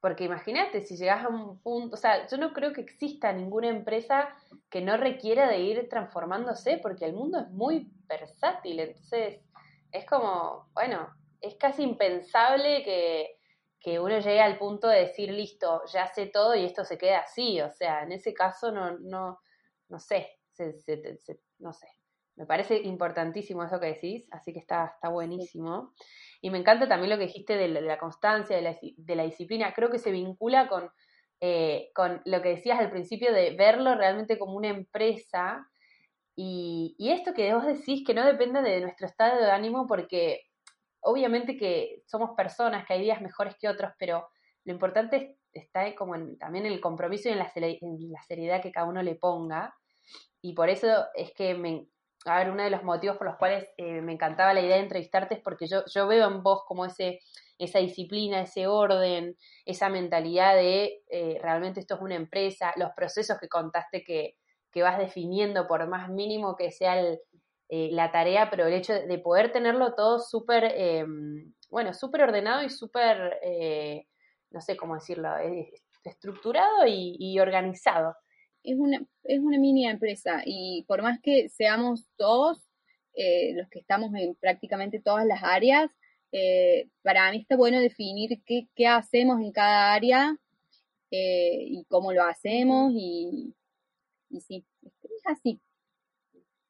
porque imagínate, si llegas a un punto, o sea, yo no creo que exista ninguna empresa que no requiera de ir transformándose, porque el mundo es muy versátil, entonces es como, bueno, es casi impensable que, uno llegue al punto de decir, listo, ya sé todo y esto se queda así. O sea, en ese caso no, no, no sé, no sé. Me parece importantísimo eso que decís, así que está, está buenísimo. Y me encanta también lo que dijiste de la, constancia, de la, de la, disciplina. Creo que se vincula con, eh, con lo que decías al principio de verlo realmente como una empresa. Y, y esto que vos decís que no depende de nuestro estado de ánimo porque obviamente que somos personas, que hay días mejores que otros, pero lo importante está como en, también en el compromiso y en la, seriedad que cada uno le ponga. Y por eso es que me, a ver, uno de los motivos por los cuales eh, me encantaba la idea de entrevistarte es porque yo, yo veo en vos como ese, esa disciplina, ese orden, esa mentalidad de eh, realmente esto es una empresa, los procesos que contaste que, que vas definiendo, por más mínimo que sea el, eh, la tarea, pero el hecho de poder tenerlo todo súper, eh, bueno, súper ordenado y súper, eh, no sé cómo decirlo, estructurado y, organizado. Es una, es una mini empresa y por más que seamos todos los que estamos en prácticamente todas las áreas, para mí está bueno definir qué, qué hacemos en cada área y cómo lo hacemos y, y sí, es así,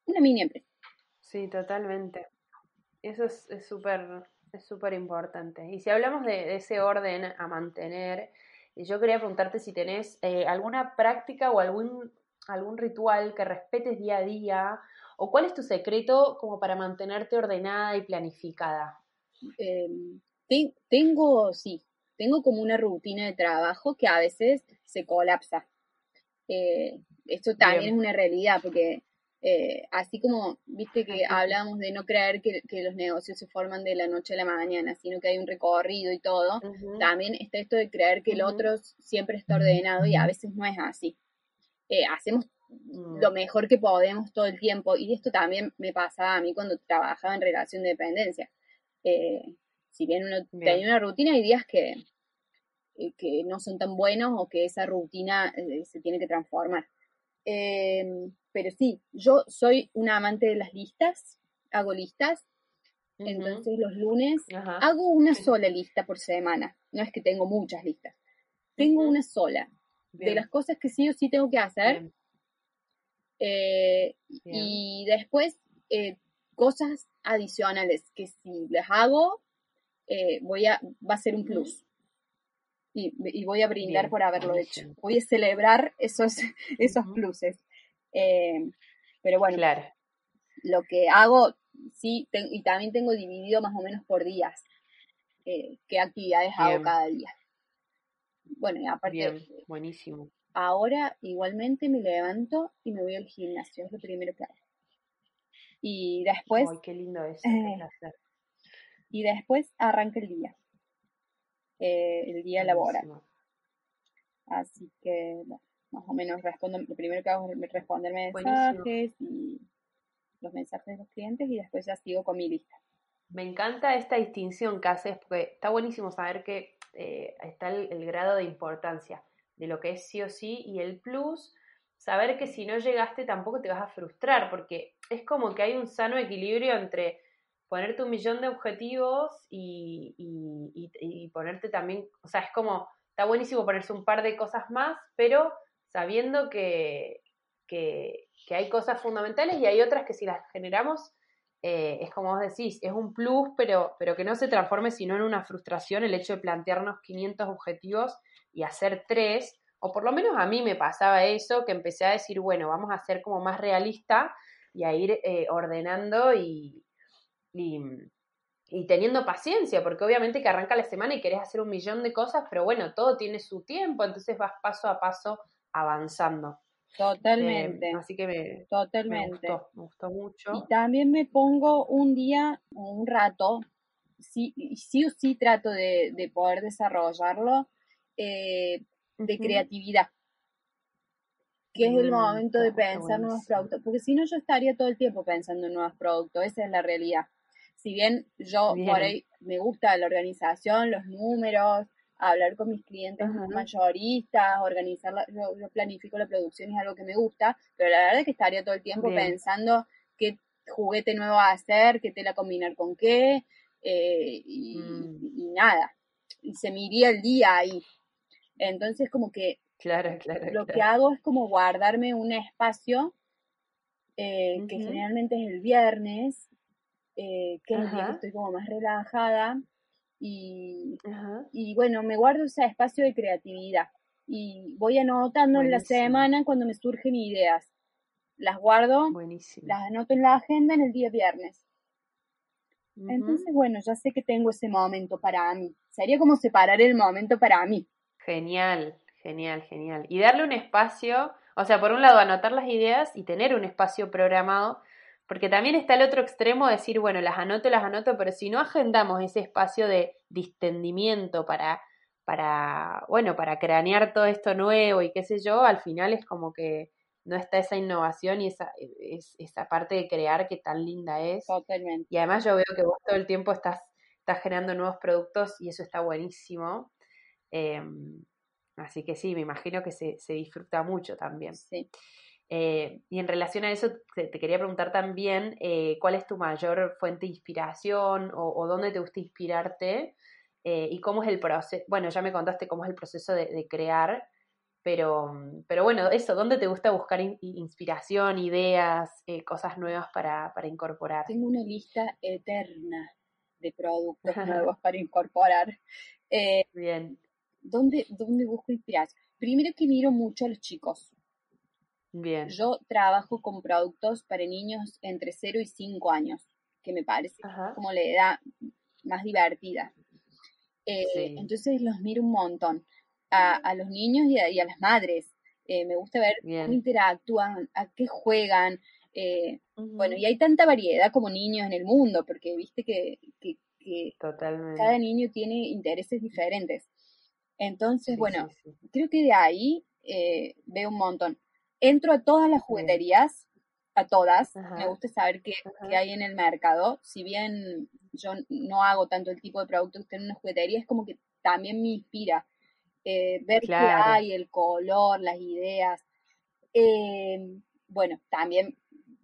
una mini empresa. Sí, totalmente. Eso es súper es súper importante. Y si hablamos de, ese orden a mantener, yo quería preguntarte si tenés eh, alguna práctica o algún, algún ritual que respetes día a día, o cuál es tu secreto como para mantenerte ordenada y planificada. Em, tengo, sí, tengo como una rutina de trabajo que a veces se colapsa. Eh, esto también es una realidad porque eh, así como, viste que hablamos de no creer que, los negocios se forman de la noche a la mañana, sino que hay un recorrido y todo, también está esto de creer que el otro siempre está ordenado y a veces no es así. Eh, hacemos mm. lo mejor que podemos todo el tiempo y esto también me pasaba a mí cuando trabajaba en relación de dependencia. Eh, si bien uno tenía una rutina, hay días que, que no son tan buenos o que esa rutina se tiene que transformar. Em, pero sí, yo soy una amante de las listas, hago listas. Entonces los lunes hago una sola lista por semana. No es que tengo muchas listas. Tengo una sola. De las cosas que sí o sí tengo que hacer. Eh, y después eh, cosas adicionales que si las hago eh, voy a, va a ser un plus. Y, voy a brindar por haberlo hecho. Voy a celebrar esos, esos pluses. Eh, pero bueno, claro. lo que hago, sí, y también tengo dividido más o menos por días eh, qué actividades hago cada día. Bueno, y aparte, Bien, buenísimo. Ahora igualmente me levanto y me voy al gimnasio, es lo primero que hago. Y después... Ay, qué lindo es. y después arranca el día. Eh, el día laboral. Así que, bueno, más o menos respondo, lo primero que hago es responder mensajes y los mensajes de los clientes y después ya sigo con mi lista. Me encanta esta distinción que haces porque está buenísimo saber que eh, está el, grado de importancia de lo que es sí o sí y el plus, saber que si no llegaste tampoco te vas a frustrar porque es como que hay un sano equilibrio entre ponerte un millón de objetivos y, y ponerte también, o sea, es como, está buenísimo ponerse un par de cosas más, pero sabiendo que, que, hay cosas fundamentales y hay otras que si las generamos, eh, es como vos decís, es un plus, pero, pero que no se transforme sino en una frustración el hecho de plantearnos 500 objetivos y hacer tres, o por lo menos a mí me pasaba eso, que empecé a decir, bueno, vamos a ser como más realista y a ir eh, ordenando y, y, y, teniendo paciencia, porque obviamente que arranca la semana y querés hacer un millón de cosas, pero bueno, todo tiene su tiempo, entonces vas paso a paso avanzando. Totalmente. Eh, así que me, Totalmente. gustó, mucho. Y también me pongo un día, un rato, sí, sí o sí trato de, poder desarrollarlo, eh, de creatividad. Que es el momento de pensar nuevos productos. Porque si no, yo estaría todo el tiempo pensando en nuevos productos. Esa es la realidad. Si bien yo por ahí me gusta la organización, los números, hablar con mis clientes mayoristas, organizar, yo, planifico la producción, es algo que me gusta, pero la verdad es que estaría todo el tiempo pensando qué juguete nuevo a hacer, qué tela combinar con qué, eh, mm. y, nada, y se me iría el día ahí. Entonces como que claro, claro, lo que hago es como guardarme un espacio eh, que generalmente es el viernes, eh, que es el día que estoy como más relajada, y, y bueno, me guardo ese espacio de creatividad y voy anotando en la semana cuando me surgen ideas. Las guardo, las anoto en la agenda en el día viernes. Entonces, bueno, ya sé que tengo ese momento para mí. Sería como separar el momento para mí. Genial, genial, genial. Y darle un espacio, o sea, por un lado anotar las ideas y tener un espacio programado porque también está el otro extremo de decir, bueno, las anoto, las anoto, pero si no agendamos ese espacio de distendimiento para, para, bueno, para cranear todo esto nuevo y qué sé yo, al final es como que no está esa innovación y esa, esa parte de crear que tan linda es. Totalmente. Y además yo veo que vos todo el tiempo estás, estás generando nuevos productos y eso está buenísimo. Em, así que sí, me imagino que se, se disfruta mucho también. Sí. Eh, y en relación a eso, te, quería preguntar también eh, cuál es tu mayor fuente de inspiración o, dónde te gusta inspirarte eh, y cómo es el proceso. Bueno, ya me contaste cómo es el proceso de, crear, Pero, pero bueno, eso, ¿dónde te gusta buscar inspiración, ideas, eh, cosas nuevas para, para incorporar? Tengo una lista eterna de productos nuevos para incorporar. Eh, Bien. ¿dónde, ¿Dónde busco inspiración? Primero que miro mucho a los chicos. Bien. Yo trabajo con productos para niños entre 0 y 5 años, que me parece como la edad más divertida. Eh, entonces los miro un montón a, los niños y a, las madres. Eh, me gusta ver cómo interactúan, a qué juegan. Eh, bueno, y hay tanta variedad como niños en el mundo, porque viste que, cada niño tiene intereses diferentes. Entonces, bueno, creo que de ahí eh, veo un montón. Entro a todas las jugueterías, a todas. Me gusta saber qué, hay en el mercado. Si bien yo no hago tanto el tipo de producto que tiene una juguetería, es como que también me inspira eh, ver qué hay, el color, las ideas. Eh, bueno, también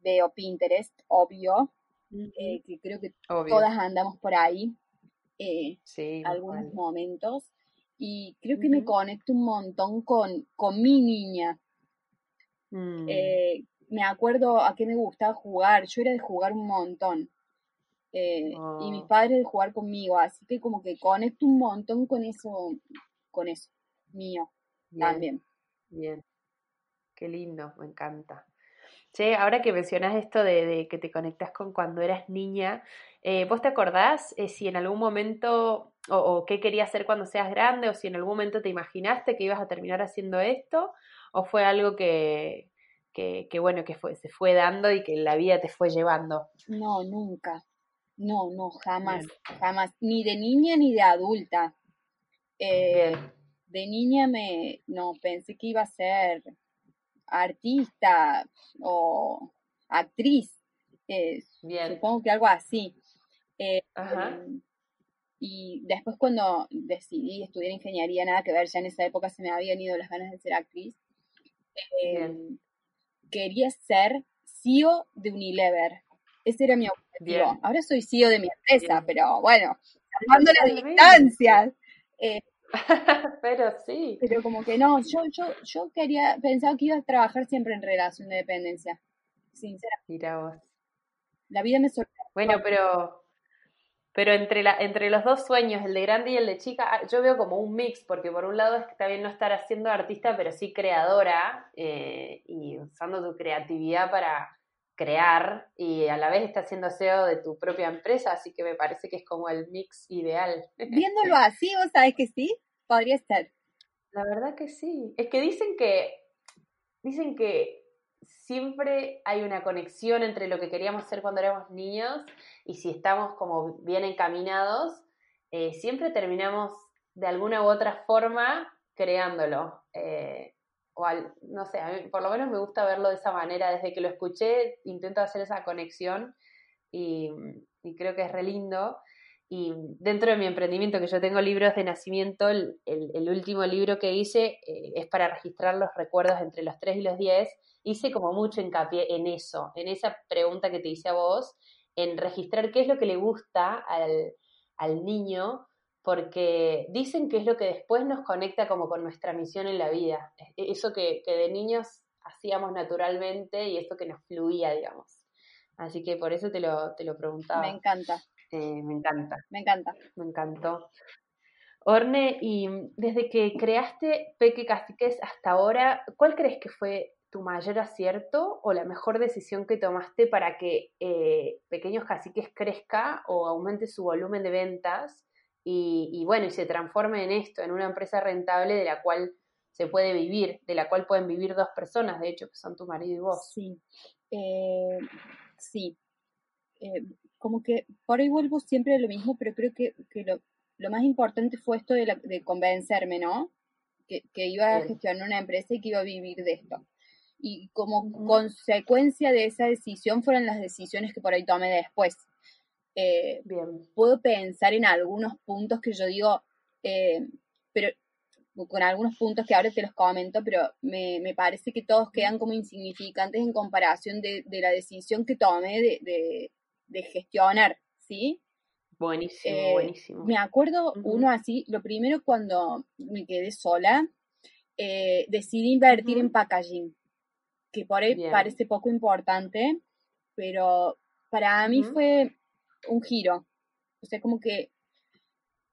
veo Pinterest, obvio, eh, que creo que todas andamos por ahí sí, algunos momentos. Y creo que me conecto un montón con, con mi niña. Mm. me acuerdo a qué me gustaba jugar. Yo era de jugar un montón. Y mis oh. padres de jugar conmigo. Así que como que conecto un montón con eso, con eso, mío también. Bien, qué lindo, me encanta. Che, ahora que mencionas esto de, que te conectas con cuando eras niña, eh, ¿vos te acordás eh, si en algún momento, o, qué querías hacer cuando seas grande, o si en algún momento te imaginaste que ibas a terminar haciendo esto, o fue algo que, que, bueno, que fue, se fue dando y que la vida te fue llevando? No, nunca. No, no, jamás, jamás. Ni de niña ni de adulta. Eh, de niña me, no, pensé que iba a ser artista o actriz, eh, supongo que algo así. Eh, y después cuando decidí estudiar ingeniería, nada que ver, ya en esa época se me habían ido las ganas de ser actriz, em, quería ser CEO de Unilever. Ese era mi objetivo. Ahora soy CEO de mi empresa, pero bueno, salvando las distancias. Eh, pero sí. Pero como que no, yo, yo, yo quería, pensaba que iba a trabajar siempre en relación de dependencia. Sinceramente. Mira vos. La vida me sorprendió. Bueno, pero, pero entre, la, entre los dos sueños, el de grande y el de chica, ah, yo veo como un mix, porque por un lado es que está bien no estar haciendo artista, pero sí creadora eh, y usando tu creatividad para crear y a la vez estás siendo CEO de tu propia empresa, así que me parece que es como el mix ideal. Viéndolo así, vos sabes que sí, podría ser. La verdad que sí. Es que dicen que dicen que siempre hay una conexión entre lo que queríamos ser cuando éramos niños y si estamos como bien encaminados, eh, siempre terminamos de alguna u otra forma creándolo. Eh, no sé, por lo menos me gusta verlo de esa manera, desde que lo escuché intento hacer esa conexión y, creo que es re lindo. Y dentro de mi emprendimiento, que yo tengo libros de nacimiento, el, último libro que hice eh, es para registrar los recuerdos entre los 3 y los 10. Hice como mucho hincapié en eso, en esa pregunta que te hice a vos, en registrar qué es lo que le gusta al, al niño porque dicen que es lo que después nos conecta como con nuestra misión en la vida, e-, eso que, de niños hacíamos naturalmente y esto que nos fluía, digamos. Así que por eso te lo, te lo preguntaba. Me encanta. Eh, me encanta. Me encanta. Me encantó. Orne, y desde que creaste Peque Caciques hasta ahora, ¿cuál crees que fue tu mayor acierto o la mejor decisión que tomaste para que eh, Pequeños Caciques crezca o aumente su volumen de ventas y, bueno, y se transforme en esto, en una empresa rentable de la cual se puede vivir, de la cual pueden vivir dos personas, de hecho, que son tu marido y vos. Sí, eh, sí. Eh, como que por ahí vuelvo siempre a lo mismo, pero creo que, lo, más importante fue esto de, convencerme, ¿no? Que, iba a gestionar una empresa y que iba a vivir de esto. Y como consecuencia de esa decisión fueron las decisiones que por ahí tomé después. Eh, Bien. Puedo pensar en algunos puntos que yo digo, eh, pero con algunos puntos que ahora te los comento, pero me, parece que todos quedan como insignificantes en comparación de, la decisión que tomé de, gestionar, ¿sí? Buenísimo, eh, buenísimo. Me acuerdo uno así, lo primero cuando me quedé sola, decidí invertir en packaging, que por ahí parece poco importante, pero para mí fue un giro. O sea, como que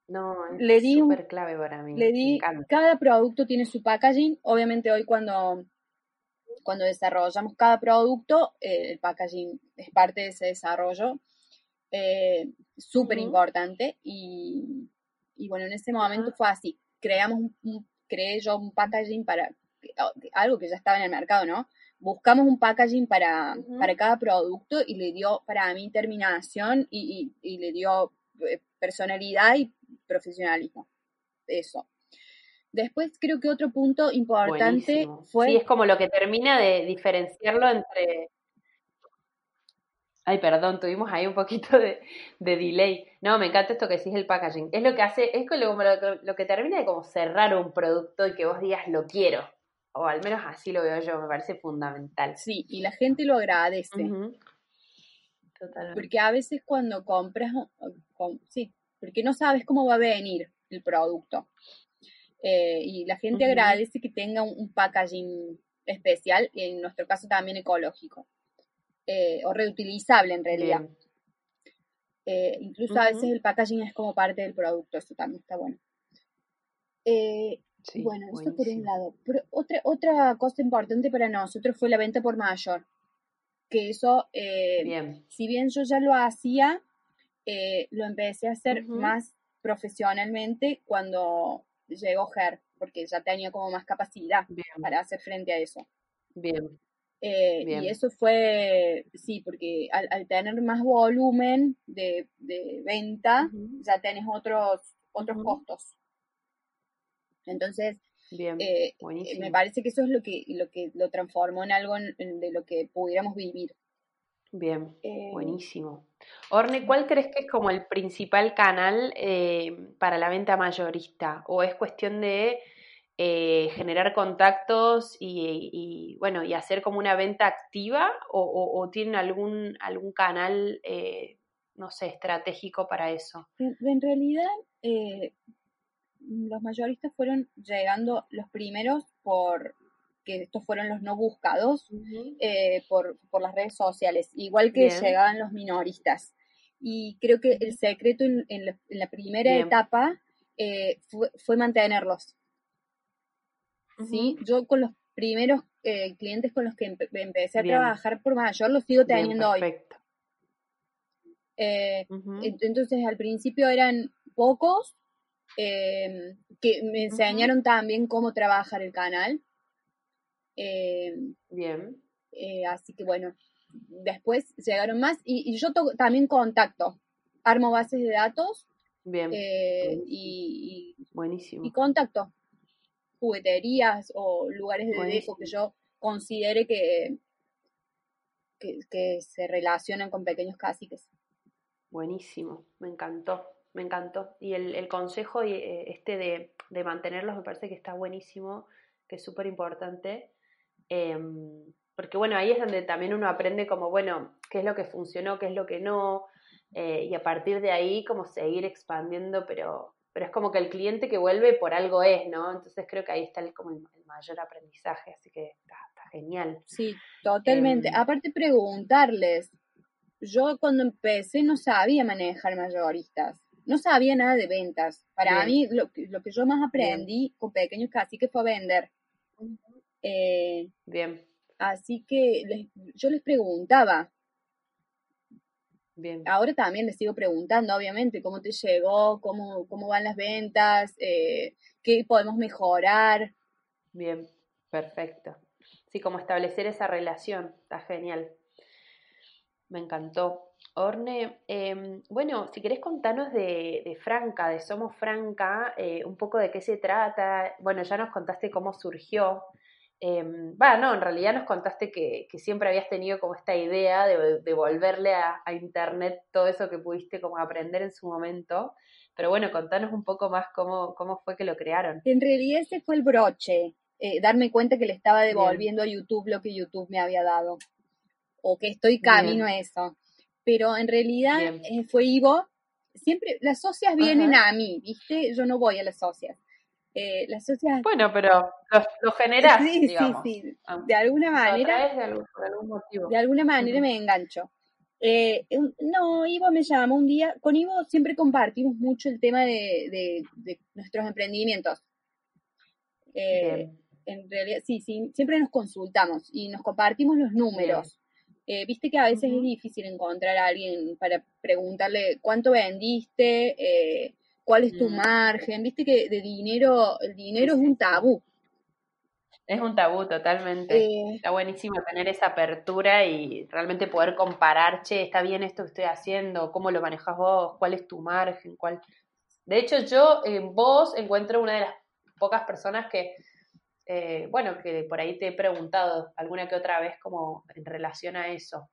no, es súper clave para mí. Le di, cada producto tiene su packaging. Obviamente hoy cuando, cuando desarrollamos cada producto, eh, el packaging es parte de ese desarrollo. Eh, súper importante y, bueno, en ese momento fue así. Creamos un, creé yo un packaging para algo que ya estaba en el mercado, ¿no? Buscamos un packaging para, para cada producto y le dio para mí terminación y, y le dio eh, personalidad y profesionalismo. Eso. Después creo que otro punto importante fue... Sí, es como lo que termina de diferenciarlo entre... Ay, perdón, tuvimos ahí un poquito de, delay. No, me encanta esto que decís el packaging. Es lo que hace, es como lo, lo, que termina de como cerrar un producto y que vos digas lo quiero. O al menos así lo veo yo, me parece fundamental. Sí, y la gente lo agradece. Porque a veces cuando compras, sí, porque no sabes cómo va a venir el producto. Eh, y la gente agradece que tenga un, packaging especial, y en nuestro caso también ecológico, eh, o reutilizable en realidad. Eh, incluso a veces el packaging es como parte del producto, eso también está bueno. Bueno, esto por un lado. Pero otra, otra cosa importante para nosotros fue la venta por mayor. Que eso, si bien yo ya lo hacía, eh, lo empecé a hacer más profesionalmente cuando llegó GER, porque ya tenía como más capacidad para hacer frente a eso. Bien. Eh, y eso fue, sí, porque al, tener más volumen de, venta, ya tenés otros, otros costos. Entonces, Bien, eh, me parece que eso es lo que lo, que lo transformó en algo de lo que pudiéramos vivir. Bien, eh, buenísimo. Orne, ¿cuál crees que es como el principal canal eh, para la venta mayorista? ¿O es cuestión de eh, generar contactos y, bueno, y hacer como una venta activa? ¿O, tienen algún, algún canal, no sé, estratégico para eso? En, realidad, los mayoristas fueron llegando los primeros por que estos fueron los no buscados eh, por, las redes sociales, igual que llegaban los minoristas. Y creo que el secreto en, la, primera etapa eh, fue, mantenerlos. ¿Sí? Yo con los primeros eh, clientes con los que empecé a trabajar por mayor los sigo teniendo hoy. Entonces al principio eran pocos que me enseñaron también cómo trabajar el canal eh, Bien. Eh, así que bueno, después llegaron más y, yo también contacto, armo bases de datos. Bien. Eh, y, Buenísimo. Y contacto jugueterías o lugares de deco que yo considere que, que, se relacionan con pequeños caciques. Buenísimo, me encantó, me encantó. Y el, el consejo este de, de mantenerlos me parece que está buenísimo, que es súper importante. Em, porque bueno, ahí es donde también uno aprende como, bueno, qué es lo que funcionó, qué es lo que no, eh, y a partir de ahí como seguir expandiendo, pero, pero es como que el cliente que vuelve por algo es, ¿no? Entonces creo que ahí está el, como el, mayor aprendizaje, así que está, genial. Sí, totalmente. Em, Aparte preguntarles, yo cuando empecé no sabía manejar mayoristas, no sabía nada de ventas. Para mí lo, lo, que yo más aprendí con pequeños casi que fue vender. Eh, Bien. Así que yo les preguntaba. Bien. Ahora también les sigo preguntando, obviamente, cómo te llegó, cómo, cómo van las ventas, eh, qué podemos mejorar. Bien, perfecto. Sí, como establecer esa relación, está genial. Me encantó. Orne, em, bueno, si querés contarnos de, Franca, de Somos Franca, eh, un poco de qué se trata. Bueno, ya nos contaste cómo surgió, Em, va, no, en realidad nos contaste que, siempre habías tenido como esta idea de devolverle a, Internet todo eso que pudiste como aprender en su momento. Pero bueno, contanos un poco más cómo, cómo fue que lo crearon. En realidad ese fue el broche, eh, darme cuenta que le estaba devolviendo a YouTube lo que YouTube me había dado. O que estoy camino a eso. Pero en realidad eh, fue Ivo. Siempre, las socias vienen a mí, ¿viste? Yo no voy a las socias. Eh, la sociedad... Bueno, pero lo, lo Sí, digamos. sí, sí. De alguna manera, de algún, por algún motivo. de alguna manera me engancho. Eh, no, Ivo me llamó un día, con Ivo siempre compartimos mucho el tema de, de- de nuestros emprendimientos. Eh, en realidad, sí, sí, siempre nos consultamos y nos compartimos los números. Eh, Viste que a veces es difícil encontrar a alguien para preguntarle cuánto vendiste, eh, cuál es tu Mm. margen. Viste que de dinero, el dinero es un tabú. Es un tabú totalmente. Eh, Está buenísimo tener esa apertura y realmente poder comparar, che, está bien esto que estoy haciendo, cómo lo manejas vos, cuál es tu margen, cuál... De hecho, yo en vos encuentro una de las pocas personas que, eh, bueno, que por ahí te he preguntado alguna que otra vez como en relación a eso.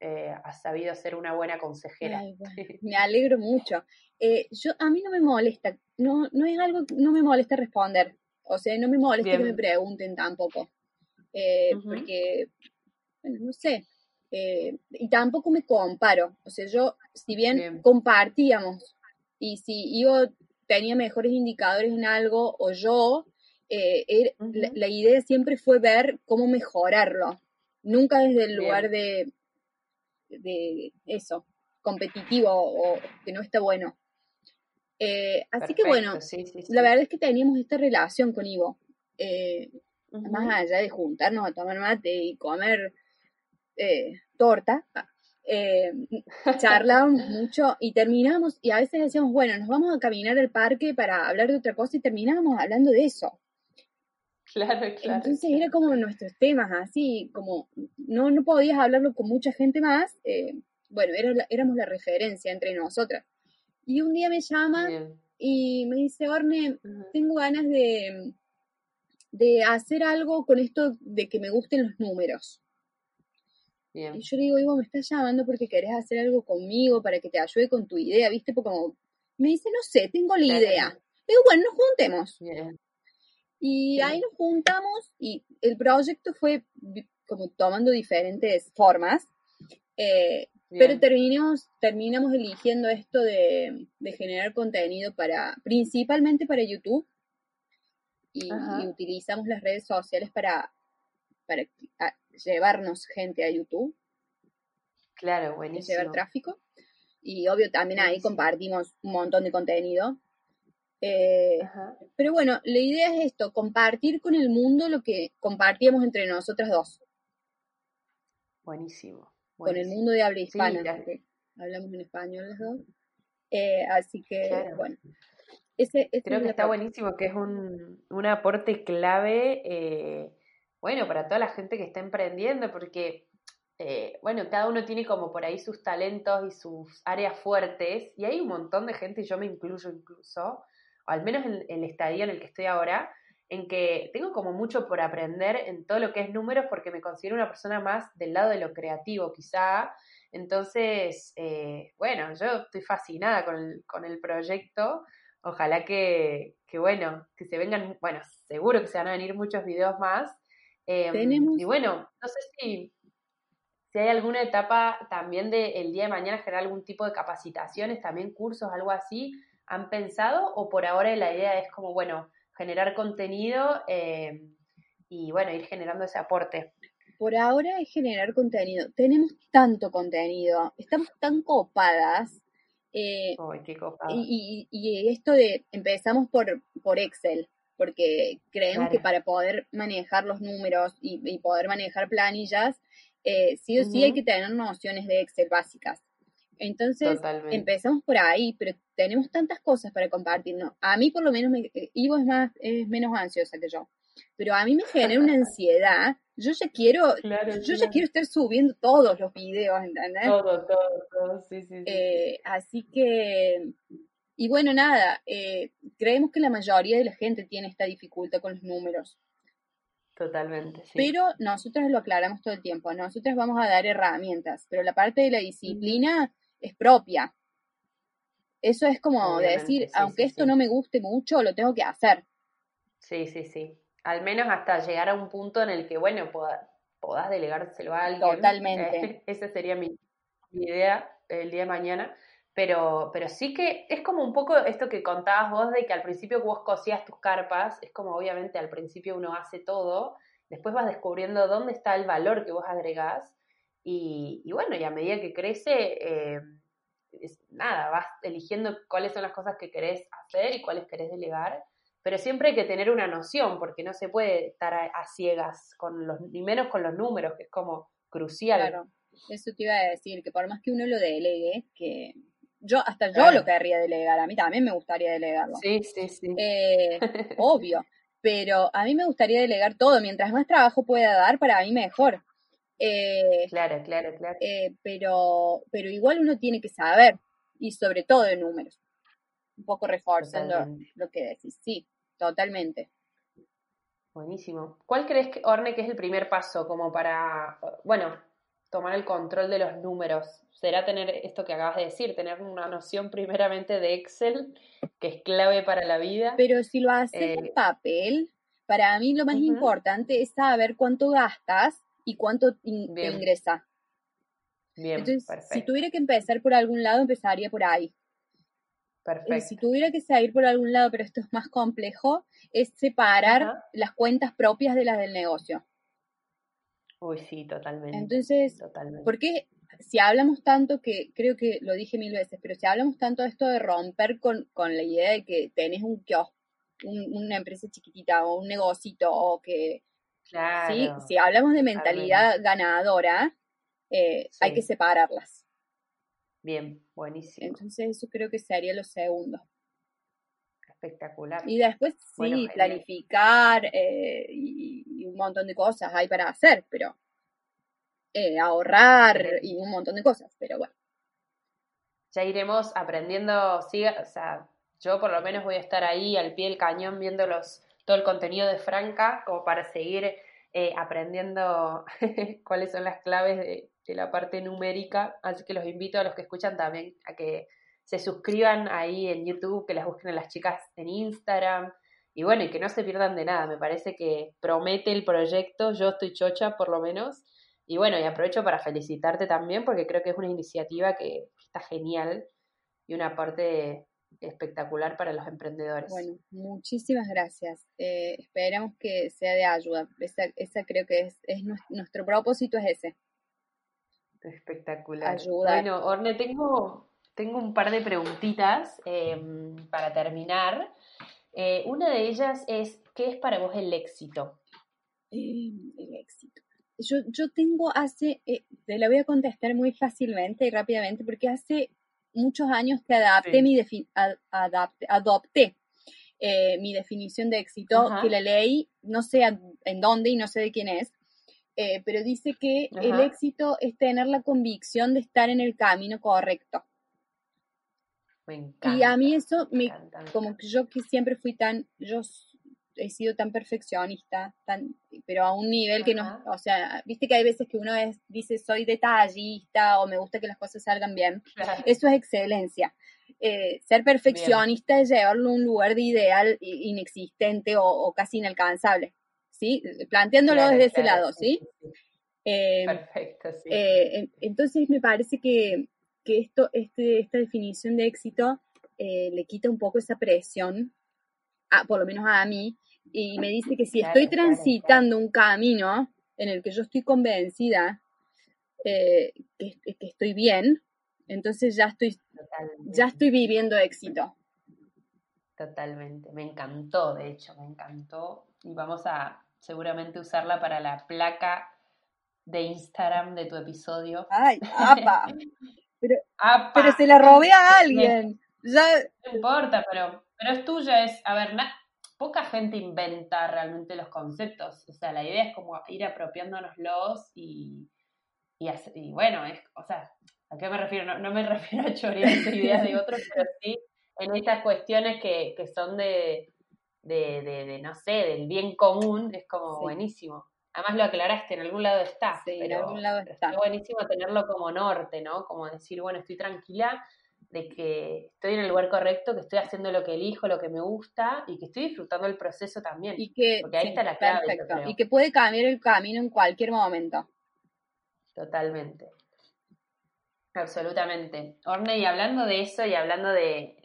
Eh, has sabido ser una buena consejera. Ay, bueno, me alegro mucho. Eh, yo, a mí no me molesta, no, no es algo, que- no me molesta responder. O sea, no me molesta que me pregunten tampoco. Eh. Porque, bueno, no sé. eh, y tampoco me comparo. O sea, yo, si bien Bien. compartíamos y si yo tenía mejores indicadores en algo o yo, eh, la, idea siempre fue ver cómo mejorarlo. Nunca desde el lugar de, de eso, competitivo o que no está bueno. Eh, así que bueno, sí, sí, sí. la verdad es que teníamos esta relación con Ivo. Eh, más allá de juntarnos a tomar mate y comer torta, eh, charlábamos mucho y terminamos, y a veces decíamos, bueno, nos vamos a caminar al parque para hablar de otra cosa y terminábamos hablando de eso. Claro, claro. Entonces era como nuestros temas, así como no, no podías hablarlo con mucha gente más, eh, bueno, era la- éramos la referencia entre nosotras. Y un día me llama Bien. y me dice, Orne, tengo ganas de, de hacer algo con esto de que me gusten los números. Bien. Y yo le digo, Ivo, me estás llamando porque querés hacer algo conmigo para que te ayude con tu idea, ¿viste? Porque como, me dice, no sé, tengo la Claro. idea. Le digo, bueno, nos juntemos. Bien. Y ahí nos juntamos y el proyecto fue como tomando diferentes formas, eh, pero terminamos, terminamos eligiendo esto de, de generar contenido para, principalmente para YouTube, y, utilizamos las redes sociales para, para a- llevarnos gente a YouTube, Claro, buenísimo. llevar tráfico, y obvio también ahí Buenísimo. compartimos un montón de contenido. Eh. Pero bueno, la idea es esto, compartir con el mundo lo que compartíamos entre nosotras dos, Buenísimo. con el mundo de habla hispana, porque hablamos en español las dos. Eh, así que, Claro. bueno, ese, ese Creo es que está parte. buenísimo, que es un, un aporte clave, eh, bueno, para toda la gente que está emprendiendo, porque, eh, bueno, cada uno tiene como por ahí sus talentos y sus áreas fuertes, y hay un montón de gente, yo me incluyo incluso, o al menos en el estadio en el que estoy ahora, en que tengo como mucho por aprender en todo lo que es números, porque me considero una persona más del lado de lo creativo, quizá. Entonces, eh, bueno, yo estoy fascinada con el, con el proyecto. Ojalá que, que, bueno, que se vengan, bueno, seguro que se van a venir muchos videos más. Eh, Tenemos- Y bueno, no sé si, si hay alguna etapa también de el día de mañana generar algún tipo de capacitaciones, también cursos, algo así, ¿han pensado? ¿O por ahora la idea es como, bueno, generar contenido eh, y bueno, ir generando ese aporte? Por ahora es generar contenido. Tenemos tanto contenido, estamos tan copadas. eh, qué y, y- y esto de empezamos por, por Excel, porque creemos Claro. que para poder manejar los números y, y poder manejar planillas, eh, sí o sí hay que tener nociones de Excel básicas. Entonces, Totalmente. empezamos por ahí, pero tenemos tantas cosas para compartir, ¿no? A mí por lo menos, me, eh, Ivo es, más, es menos ansiosa que yo, pero a mí me genera una ansiedad. Yo ya quiero, Claro, yo ya claro. quiero estar subiendo todos los videos, ¿entendés? Todo, todo, todo, sí, sí, sí. Eh, así que, y bueno, nada, eh, creemos que la mayoría de la gente tiene esta dificultad con los números, Totalmente, sí. pero nosotros lo aclaramos todo el tiempo, nosotros vamos a dar herramientas, pero la parte de la disciplina es propia. Eso es como Obviamente, decir, sí, aunque sí, esto sí. no me guste mucho, lo tengo que hacer. Sí, sí, sí. Al menos hasta llegar a un punto en el que, bueno, poda- podás delegárselo a alguien. Totalmente. Eh, esa sería mi, mi idea el día de mañana. Pero, pero sí que es como un poco esto que contabas vos de que al principio vos cosías tus carpas, es como obviamente al principio uno hace todo, después vas descubriendo dónde está el valor que vos agregás y, y bueno, y a medida que crece, eh, nada, vas eligiendo cuáles son las cosas que querés hacer y cuáles querés delegar, pero siempre hay que tener una noción porque no se puede estar a, ciegas, con los, ni menos con los números, que es como crucial. Claro, eso te iba a decir, que por más que uno lo delegue, que yo hasta yo lo querría delegar, a mí también me gustaría delegarlo. Sí, sí, sí. Eh, obvio, pero a mí me gustaría delegar todo, mientras más trabajo pueda dar, para mí mejor. Eh, claro, claro, claro. Eh, pero, pero igual uno tiene que saber, y sobre todo de números. Un poco reforzando lo que decís. Sí, totalmente. Buenísimo. ¿Cuál crees, que, Orne, que es el primer paso como para, bueno, tomar el control de los números? será tener esto que acabas de decir, tener una noción primeramente de Excel, que es clave para la vida. Pero si lo haces en eh, papel, para mí lo más importante es saber cuánto gastas y cuánto ingresa. Bien, Entonces, si tuviera que empezar por algún lado, empezaría por ahí. Perfecto. si tuviera que salir por algún lado, pero esto es más complejo, es separar las cuentas propias de las del negocio. Uy, sí, totalmente. Entonces, totalmente. porque si hablamos tanto que, creo que lo dije mil veces, pero si hablamos tanto de esto de romper con, la idea de que tenés un kiosco, una empresa chiquitita o un negocito o que... Claro, Si hablamos de mentalidad ganadora, eh, hay que separarlas. Bien, buenísimo. Entonces eso creo que sería lo segundo. Espectacular. Y después sí, planificar eh, y, un montón de cosas hay para hacer, pero eh, ahorrar y un montón de cosas, pero bueno. Ya iremos aprendiendo, sí, o sea, yo por lo menos voy a estar ahí al pie del cañón viendo los, todo el contenido de Franca como para seguir eh, aprendiendo cuáles son las claves de, de la parte numérica, así que los invito a los que escuchan también a que se suscriban ahí en YouTube, que las busquen a las chicas en Instagram. Y bueno, y que no se pierdan de nada. Me parece que promete el proyecto. Yo estoy chocha, por lo menos. Y bueno, y aprovecho para felicitarte también, porque creo que es una iniciativa que está genial y una parte espectacular para los emprendedores. Bueno, muchísimas gracias. Eh, esperamos que sea de ayuda. Esa, creo que es, es nuestro propósito es ese. Espectacular. Bueno, Orne, tengo, tengo un par de preguntitas em, para terminar. Eh, una de ellas es, ¿qué es para vos el éxito? Em, el éxito. Yo, yo tengo hace, eh, te la voy a contestar muy fácilmente y rápidamente, porque hace muchos años que adapté mi adopté eh, mi definición de éxito, que la leí, no sé en dónde y no sé de quién es, eh, pero dice que el éxito es tener la convicción de estar en el camino correcto. y a mí eso, me, como que yo que siempre fui tan, yo he sido tan perfeccionista, tan, pero a un nivel que no, o sea, viste que hay veces que uno es, dice soy detallista o me gusta que las cosas salgan bien. Eso es excelencia. Eh, ser perfeccionista es llevarlo a un lugar de ideal inexistente o casi inalcanzable. ¿sí? Planteándolo desde ese lado, ¿sí? Eh, Perfecto, sí. Eh, entonces me parece que, esto, este, esta definición de éxito eh, le quita un poco esa presión, por lo menos a mí, y me dice que si estoy transitando un camino en el que yo estoy convencida que, estoy bien, entonces ya estoy, ya estoy viviendo éxito. Totalmente, me encantó, de hecho, me encantó. Y vamos a, seguramente usarla para la placa de Instagram de tu episodio. ¡Ay, apa! Pero, pero se la robé a alguien. No importa, pero, pero es tuya, es, a ver, poca gente inventa realmente los conceptos. O sea, la idea es como ir apropiándonoslos y, y, y bueno, es, o sea, ¿a qué me refiero? No, me refiero a chorear ideas de otros, pero sí en estas cuestiones que, que son de, de, de, no sé, del bien común, es como buenísimo. Además lo aclaraste, en algún lado está. Sí, pero, en algún lado está. Es buenísimo tenerlo como norte, ¿no? Como decir, bueno, estoy tranquila de que estoy en el lugar correcto, que estoy haciendo lo que elijo, lo que me gusta y que estoy disfrutando el proceso también. Y que, porque ahí está la clave. Perfecto. Y que puede cambiar el camino en cualquier momento. Totalmente. Absolutamente. Orne, y hablando de eso y hablando de,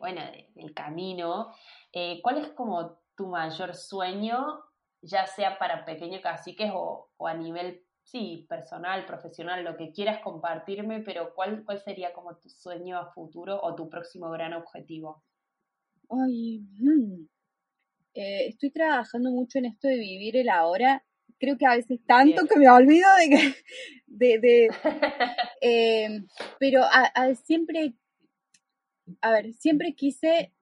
bueno, del camino, eh, ¿cuál es como tu mayor sueño, ya sea para pequeño caciques o, o, a nivel, sí, personal, profesional, lo que quieras compartirme, pero ¿cuál, cuál sería como tu sueño a futuro o tu próximo gran objetivo? Ay, mm, eh, estoy trabajando mucho en esto de vivir el ahora. Creo que a veces tanto que me olvido de que, de, de eh, pero siempre, a ver, siempre quise,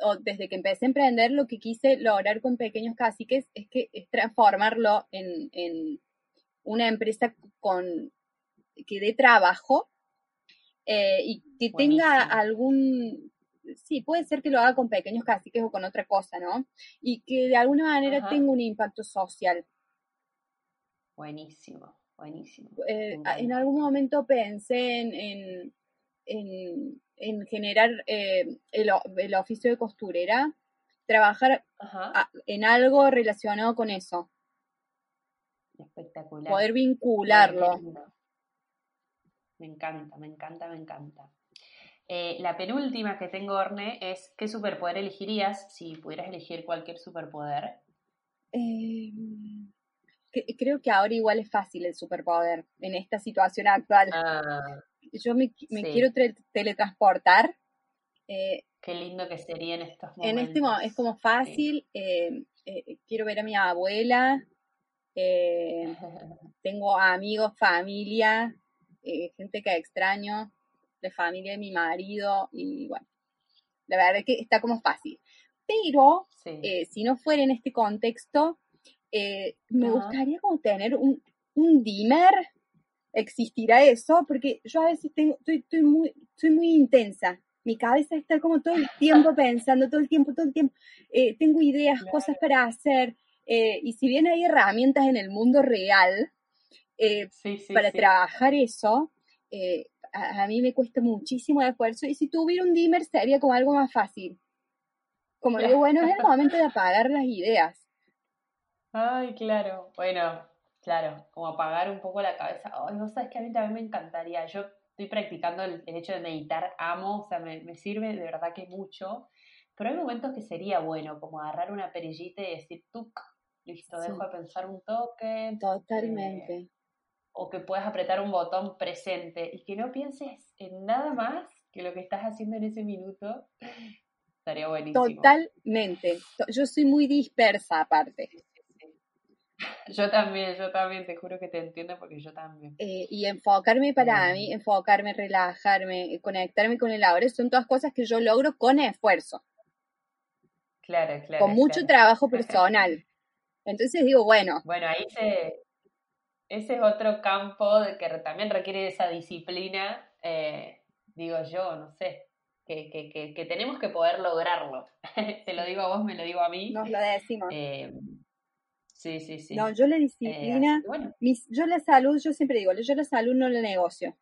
o desde que empecé a emprender, lo que quise lograr con pequeños caciques es que es transformarlo en, en una empresa con que dé trabajo eh, y que tenga algún sí, puede ser que lo haga con pequeños caciques o con otra cosa, ¿no? Y que de alguna manera tenga un impacto social. Buenísimo, buenísimo. Eh, en algún momento pensé en, en, en, generar eh, el, oficio de costurera, trabajar en algo relacionado con eso. Espectacular. Poder vincularlo. Me encanta, me encanta, me encanta. Eh, la penúltima que tengo, Orne, es ¿qué superpoder elegirías si pudieras elegir cualquier superpoder? Eh, creo que ahora igual es fácil el superpoder en esta situación actual. Ah, Yo me, quiero teletransportar. Eh, Qué lindo que sería en estos momentos. En este momento es como fácil. quiero ver a mi abuela. tengo amigos, familia, gente que extraño de familia de mi marido y bueno, la verdad es que está como fácil. Pero eh, si no fuera en este contexto, eh, me gustaría como tener un, un dimmer, existirá eso, porque yo a veces tengo, estoy, estoy muy, soy muy intensa. Mi cabeza está como todo el tiempo pensando, todo el tiempo, todo el tiempo. Eh, tengo ideas, cosas para hacer. Y si bien hay herramientas en el mundo real para trabajar eso, a, mí me cuesta muchísimo esfuerzo y si tuviera un dimmer sería como algo más fácil. Como digo, bueno, es el momento de apagar las ideas. Ay, claro. Bueno, claro, como apagar un poco la cabeza. Ay, vos sabes que a mí también me encantaría. Yo estoy practicando el, hecho de meditar, amo, o sea, me, me, sirve de verdad que mucho. Pero hay momentos que sería bueno, como agarrar una perillita y decir, tuc, listo, dejo de pensar un toque. Totalmente o que puedas apretar un botón presente y que no pienses en nada más que lo que estás haciendo en ese minuto, estaría buenísimo. Totalmente. Yo soy muy dispersa aparte. Yo también, yo también, te juro que te entiendo porque yo también. Eh, y enfocarme para mí, enfocarme, relajarme, conectarme con el ahora, son todas cosas que yo logro con esfuerzo. Claro, claro. Con mucho trabajo personal. Entonces digo, bueno. Bueno, ahí se, ese es otro campo de que también requiere esa disciplina, eh, digo yo, no sé, que, que, que, tenemos que poder lograrlo. Te lo digo a vos, me lo digo a mí. Nos lo decimos. Eh, sí, sí, sí. No, yo la disciplina, eh, yo la salud, yo siempre digo, yo la salud no la negocio.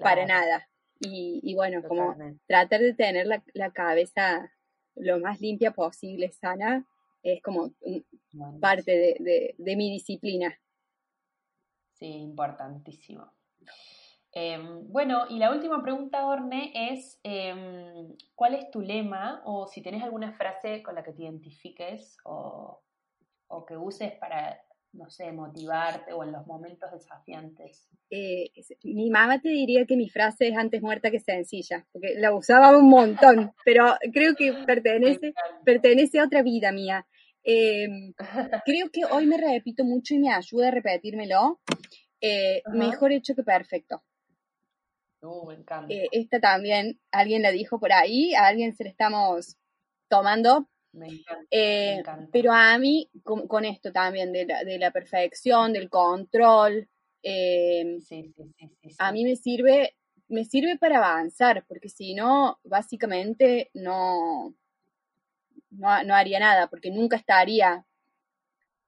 Para nada. Y, y bueno, como tratar de tener la, la cabeza lo más limpia posible, sana, es como parte de, de, mi disciplina. Sí, importantísimo. Em, bueno, y la última pregunta, Orne, es em, ¿cuál es tu lema o si tienes alguna frase con la que te identifiques o, que uses para, no sé, motivarte o en los momentos desafiantes? Eh, mi mamá te diría que mi frase es antes muerta que sencilla, porque la usaba un montón, pero creo que pertenece, pertenece a otra vida mía. Em, creo que hoy me repito mucho y me ayuda a repetírmelo. Eh, mejor hecho que perfecto. Uh, me encanta. Eh, esta también, alguien la dijo por ahí, a alguien se le estamos tomando. Me encanta, eh, Pero a mí, con, esto también, de la, de la, perfección, del control, em, a mí me sirve, me sirve para avanzar, porque si no, básicamente no, no, haría nada, porque nunca estaría.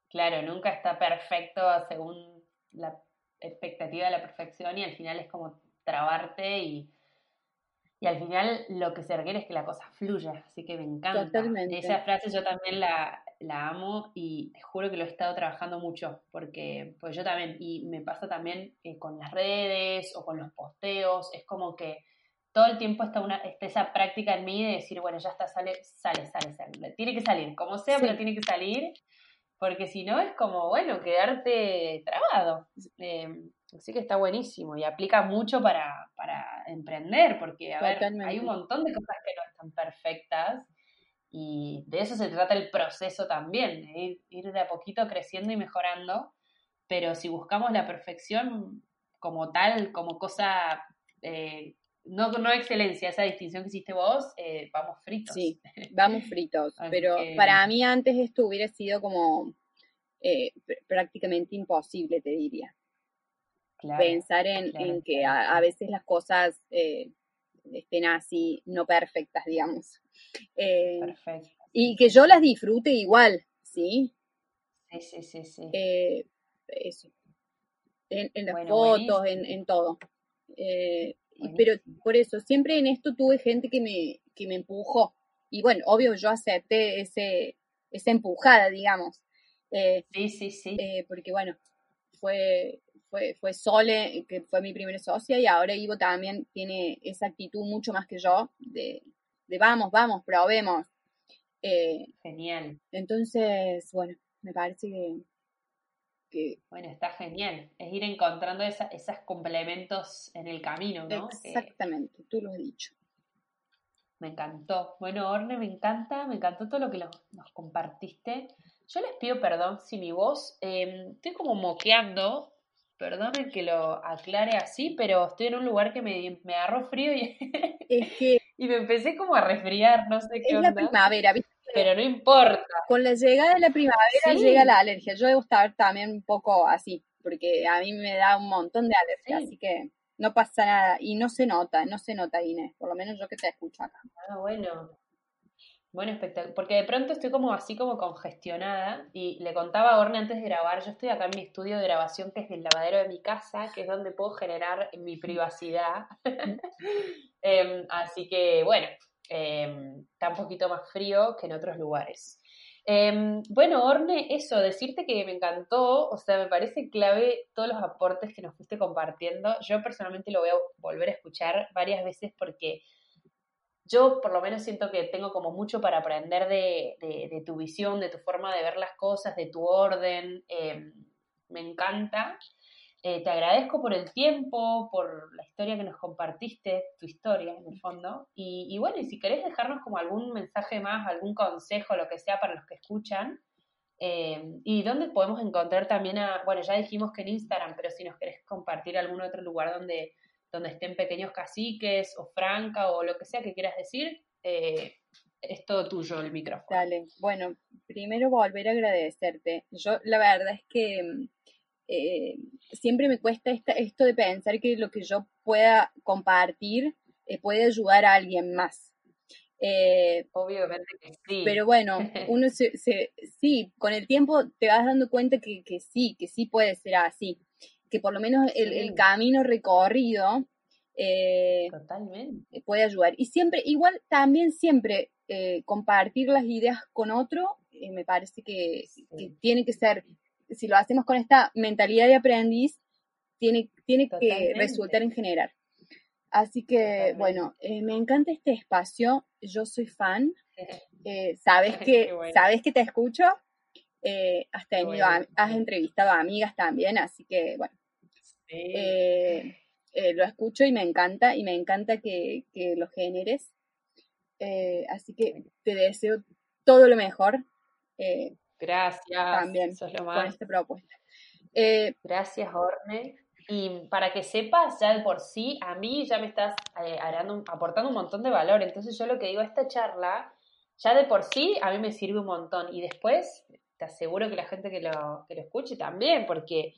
Claro, nunca está perfecto según la expectativa de la perfección y al final es como trabarte y, y al final lo que se requiere es que la cosa fluya, así que me encanta. Esa frase yo también la, la amo y te juro que lo he estado trabajando mucho, porque pues yo también, y me pasa también eh, con las redes o con los posteos, es como que todo el tiempo está, una, está esa práctica en mí de decir, bueno, ya está, sale, sale, sale, sale. Tiene que salir, como sea, pero tiene que salir, porque si no es como, bueno, quedarte trabado. Eh, así que está buenísimo y aplica mucho para, para emprender, porque, a ver, hay un montón de cosas que no están perfectas y de eso se trata el proceso también, de ir, de a poquito creciendo y mejorando, pero si buscamos la perfección como tal, como cosa, eh, no, no excelencia, esa distinción que hiciste vos, eh, vamos fritos. Sí, vamos fritos, pero para mí antes esto hubiera sido como eh, prácticamente imposible, te diría. Pensar en, que a, veces las cosas estén así, no perfectas, digamos. Eh, Perfecto. Y que yo las disfrute igual, ¿sí? Sí, sí, sí, sí. Eh, eso. En, las fotos, en, todo. Eh, pero por eso, siempre en esto tuve gente que me, que me empujó. Y bueno, obvio, yo acepté ese, esa empujada, digamos. sí, sí, sí. porque bueno, fue, fue, fue Sole, que fue mi primera socia, y ahora Ivo también tiene esa actitud mucho más que yo, de, de vamos, vamos, probemos. Eh, genial. Entonces, bueno, me parece que, Bueno, está genial. Es ir encontrando esos complementos en el camino, ¿no? Exactamente, tú lo has dicho. Me encantó. Bueno, Orne, me encanta, me encantó todo lo que nos compartiste. Yo les pido perdón si mi voz, em, estoy como moqueando, perdonen que lo aclare así, pero estoy en un lugar que me, me agarró frío y, es que, y me empecé como a resfriar, no sé qué es onda. la primavera, ¿viste? Pero no importa. Con la llegada de la primavera llega la alergia. Yo debo estar también un poco así, porque a mí me da un montón de alergia, así que no pasa nada. Y no se nota, no se nota, Inés, por lo menos yo que te escucho acá. Ah, bueno. Bueno, espectacular. Porque de pronto estoy como así como congestionada y le contaba a Orne antes de grabar, yo estoy acá en mi estudio de grabación que es el lavadero de mi casa, que es donde puedo generar mi privacidad. Em, así que bueno, em, está un poquito más frío que en otros lugares. Em, bueno, Orne, eso, decirte que me encantó, o sea, me parece clave todos los aportes que nos fuiste compartiendo. Yo personalmente lo voy a volver a escuchar varias veces porque yo por lo menos siento que tengo como mucho para aprender de, tu visión, de tu forma de ver las cosas, de tu orden. Em, me encanta. Eh, te agradezco por el tiempo, por la historia que nos compartiste, tu historia en el fondo. Y, bueno, y si querés dejarnos como algún mensaje más, algún consejo, lo que sea para los que escuchan. Em, y dónde podemos encontrar también a, bueno, ya dijimos que en Instagram, pero si nos querés compartir algún otro lugar donde donde estén pequeños caciques o franca o lo que sea que quieras decir, eh, es todo tuyo el micrófono. Dale, bueno, primero volver a agradecerte. Yo la verdad es que eh, siempre me cuesta esto de pensar que lo que yo pueda compartir eh, puede ayudar a alguien más. Obviamente que sí. Pero bueno, uno se, sí, con el tiempo te vas dando cuenta que, que sí, que sí puede ser así que por lo menos el, camino recorrido eh, puede ayudar. Y siempre, igual también siempre eh, compartir las ideas con otro, eh, me parece que, tiene que ser, si lo hacemos con esta mentalidad de aprendiz, tiene, tiene que resultar en generar. Así que, bueno, me encanta este espacio, yo soy fan, sabes, que, sabes que te escucho, has, tenido, has entrevistado a amigas también, así que, bueno, eh, eh, lo escucho y me encanta, y me encanta que, lo generes. Eh, así que te deseo todo lo mejor. Gracias. También con esta propuesta. Gracias, Orne. Y para que sepas, ya de por sí, a mí ya me estás aportando un montón de valor. Entonces yo lo que digo, esta charla, ya de por sí, a mí me sirve un montón. Y después, te aseguro que la gente que lo, que lo escuche también, porque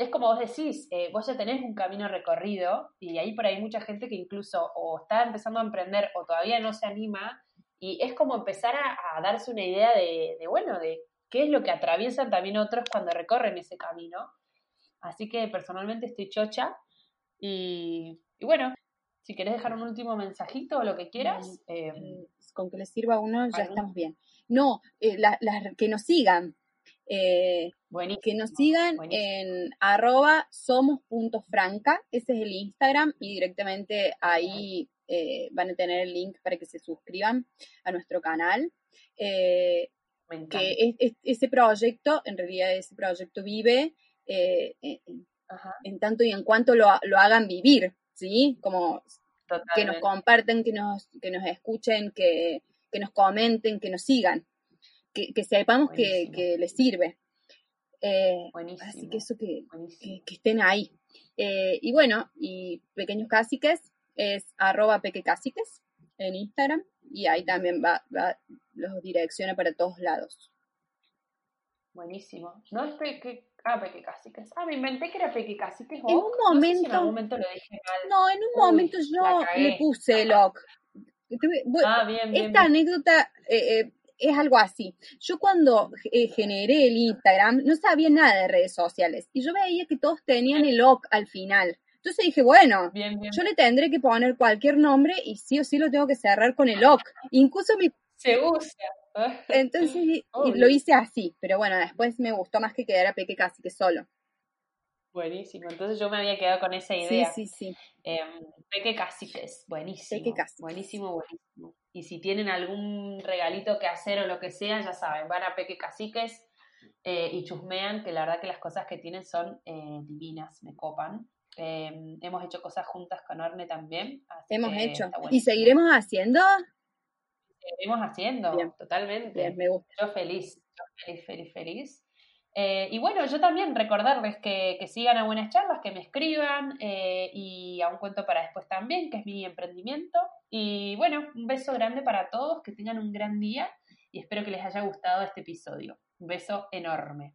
es como vos decís, eh, vos ya tenés un camino recorrido y ahí por ahí mucha gente que incluso o está empezando a emprender o todavía no se anima y es como empezar a, darse una idea de, bueno, de qué es lo que atraviesan también otros cuando recorren ese camino. Así que personalmente estoy chocha y, bueno, si querés dejar un último mensajito o lo que quieras. Eh, con que les sirva a uno ya estamos bien. No, las que nos sigan. Eh, que nos sigan en arroba somos.franca, ese es el Instagram y directamente ahí eh, van a tener el link para que se suscriban a nuestro canal. Eh, que ese proyecto, en realidad ese proyecto vive en, tanto y en cuanto lo, hagan vivir, ¿sí? Como que nos comparten, que nos, que nos escuchen, que, nos comenten, que nos sigan, que, sepamos que, que les sirve. Eh, así que eso que, estén ahí. Eh, y bueno, y Pequeños Cáciques es arroba pequecáciques en Instagram y ahí también va, los direcciona para todos lados. Buenísimo. No es peque, ah, pequecáciques. Ah, me inventé que era pequecáciques. En un momento. No, en un momento lo dije mal. No, en un momento yo le puse lock. Ah, bien, bien, Esta anécdota eh, eh es algo así. Yo cuando eh, generé el Instagram no sabía nada de redes sociales y yo veía que todos tenían el OK al final. Entonces dije, bueno, yo le tendré que poner cualquier nombre y sí o sí lo tengo que cerrar con el OK. Incluso mi... Se usa. Entonces lo hice así, pero bueno, después me gustó más que quedara Peque casi que solo. Buenísimo, entonces yo me había quedado con esa idea. Sí, sí, sí. Eh, Peque Caciques, buenísimo. Peque Buenísimo, buenísimo. Y si tienen algún regalito que hacer o lo que sea, ya saben, van a Peque Caciques eh, y chusmean, que la verdad que las cosas que tienen son eh, divinas, me copan. Em, hemos hecho cosas juntas con Orne también. hemos hecho. ¿Y seguiremos haciendo? Seguiremos haciendo, totalmente. me gusta. Yo feliz, yo feliz, feliz, feliz. Eh, y bueno, yo también recordarles que, sigan a Buenas Charlas, que me escriban eh, y a un cuento para después también, que es mi emprendimiento. Y bueno, un beso grande para todos, que tengan un gran día y espero que les haya gustado este episodio. Un beso enorme.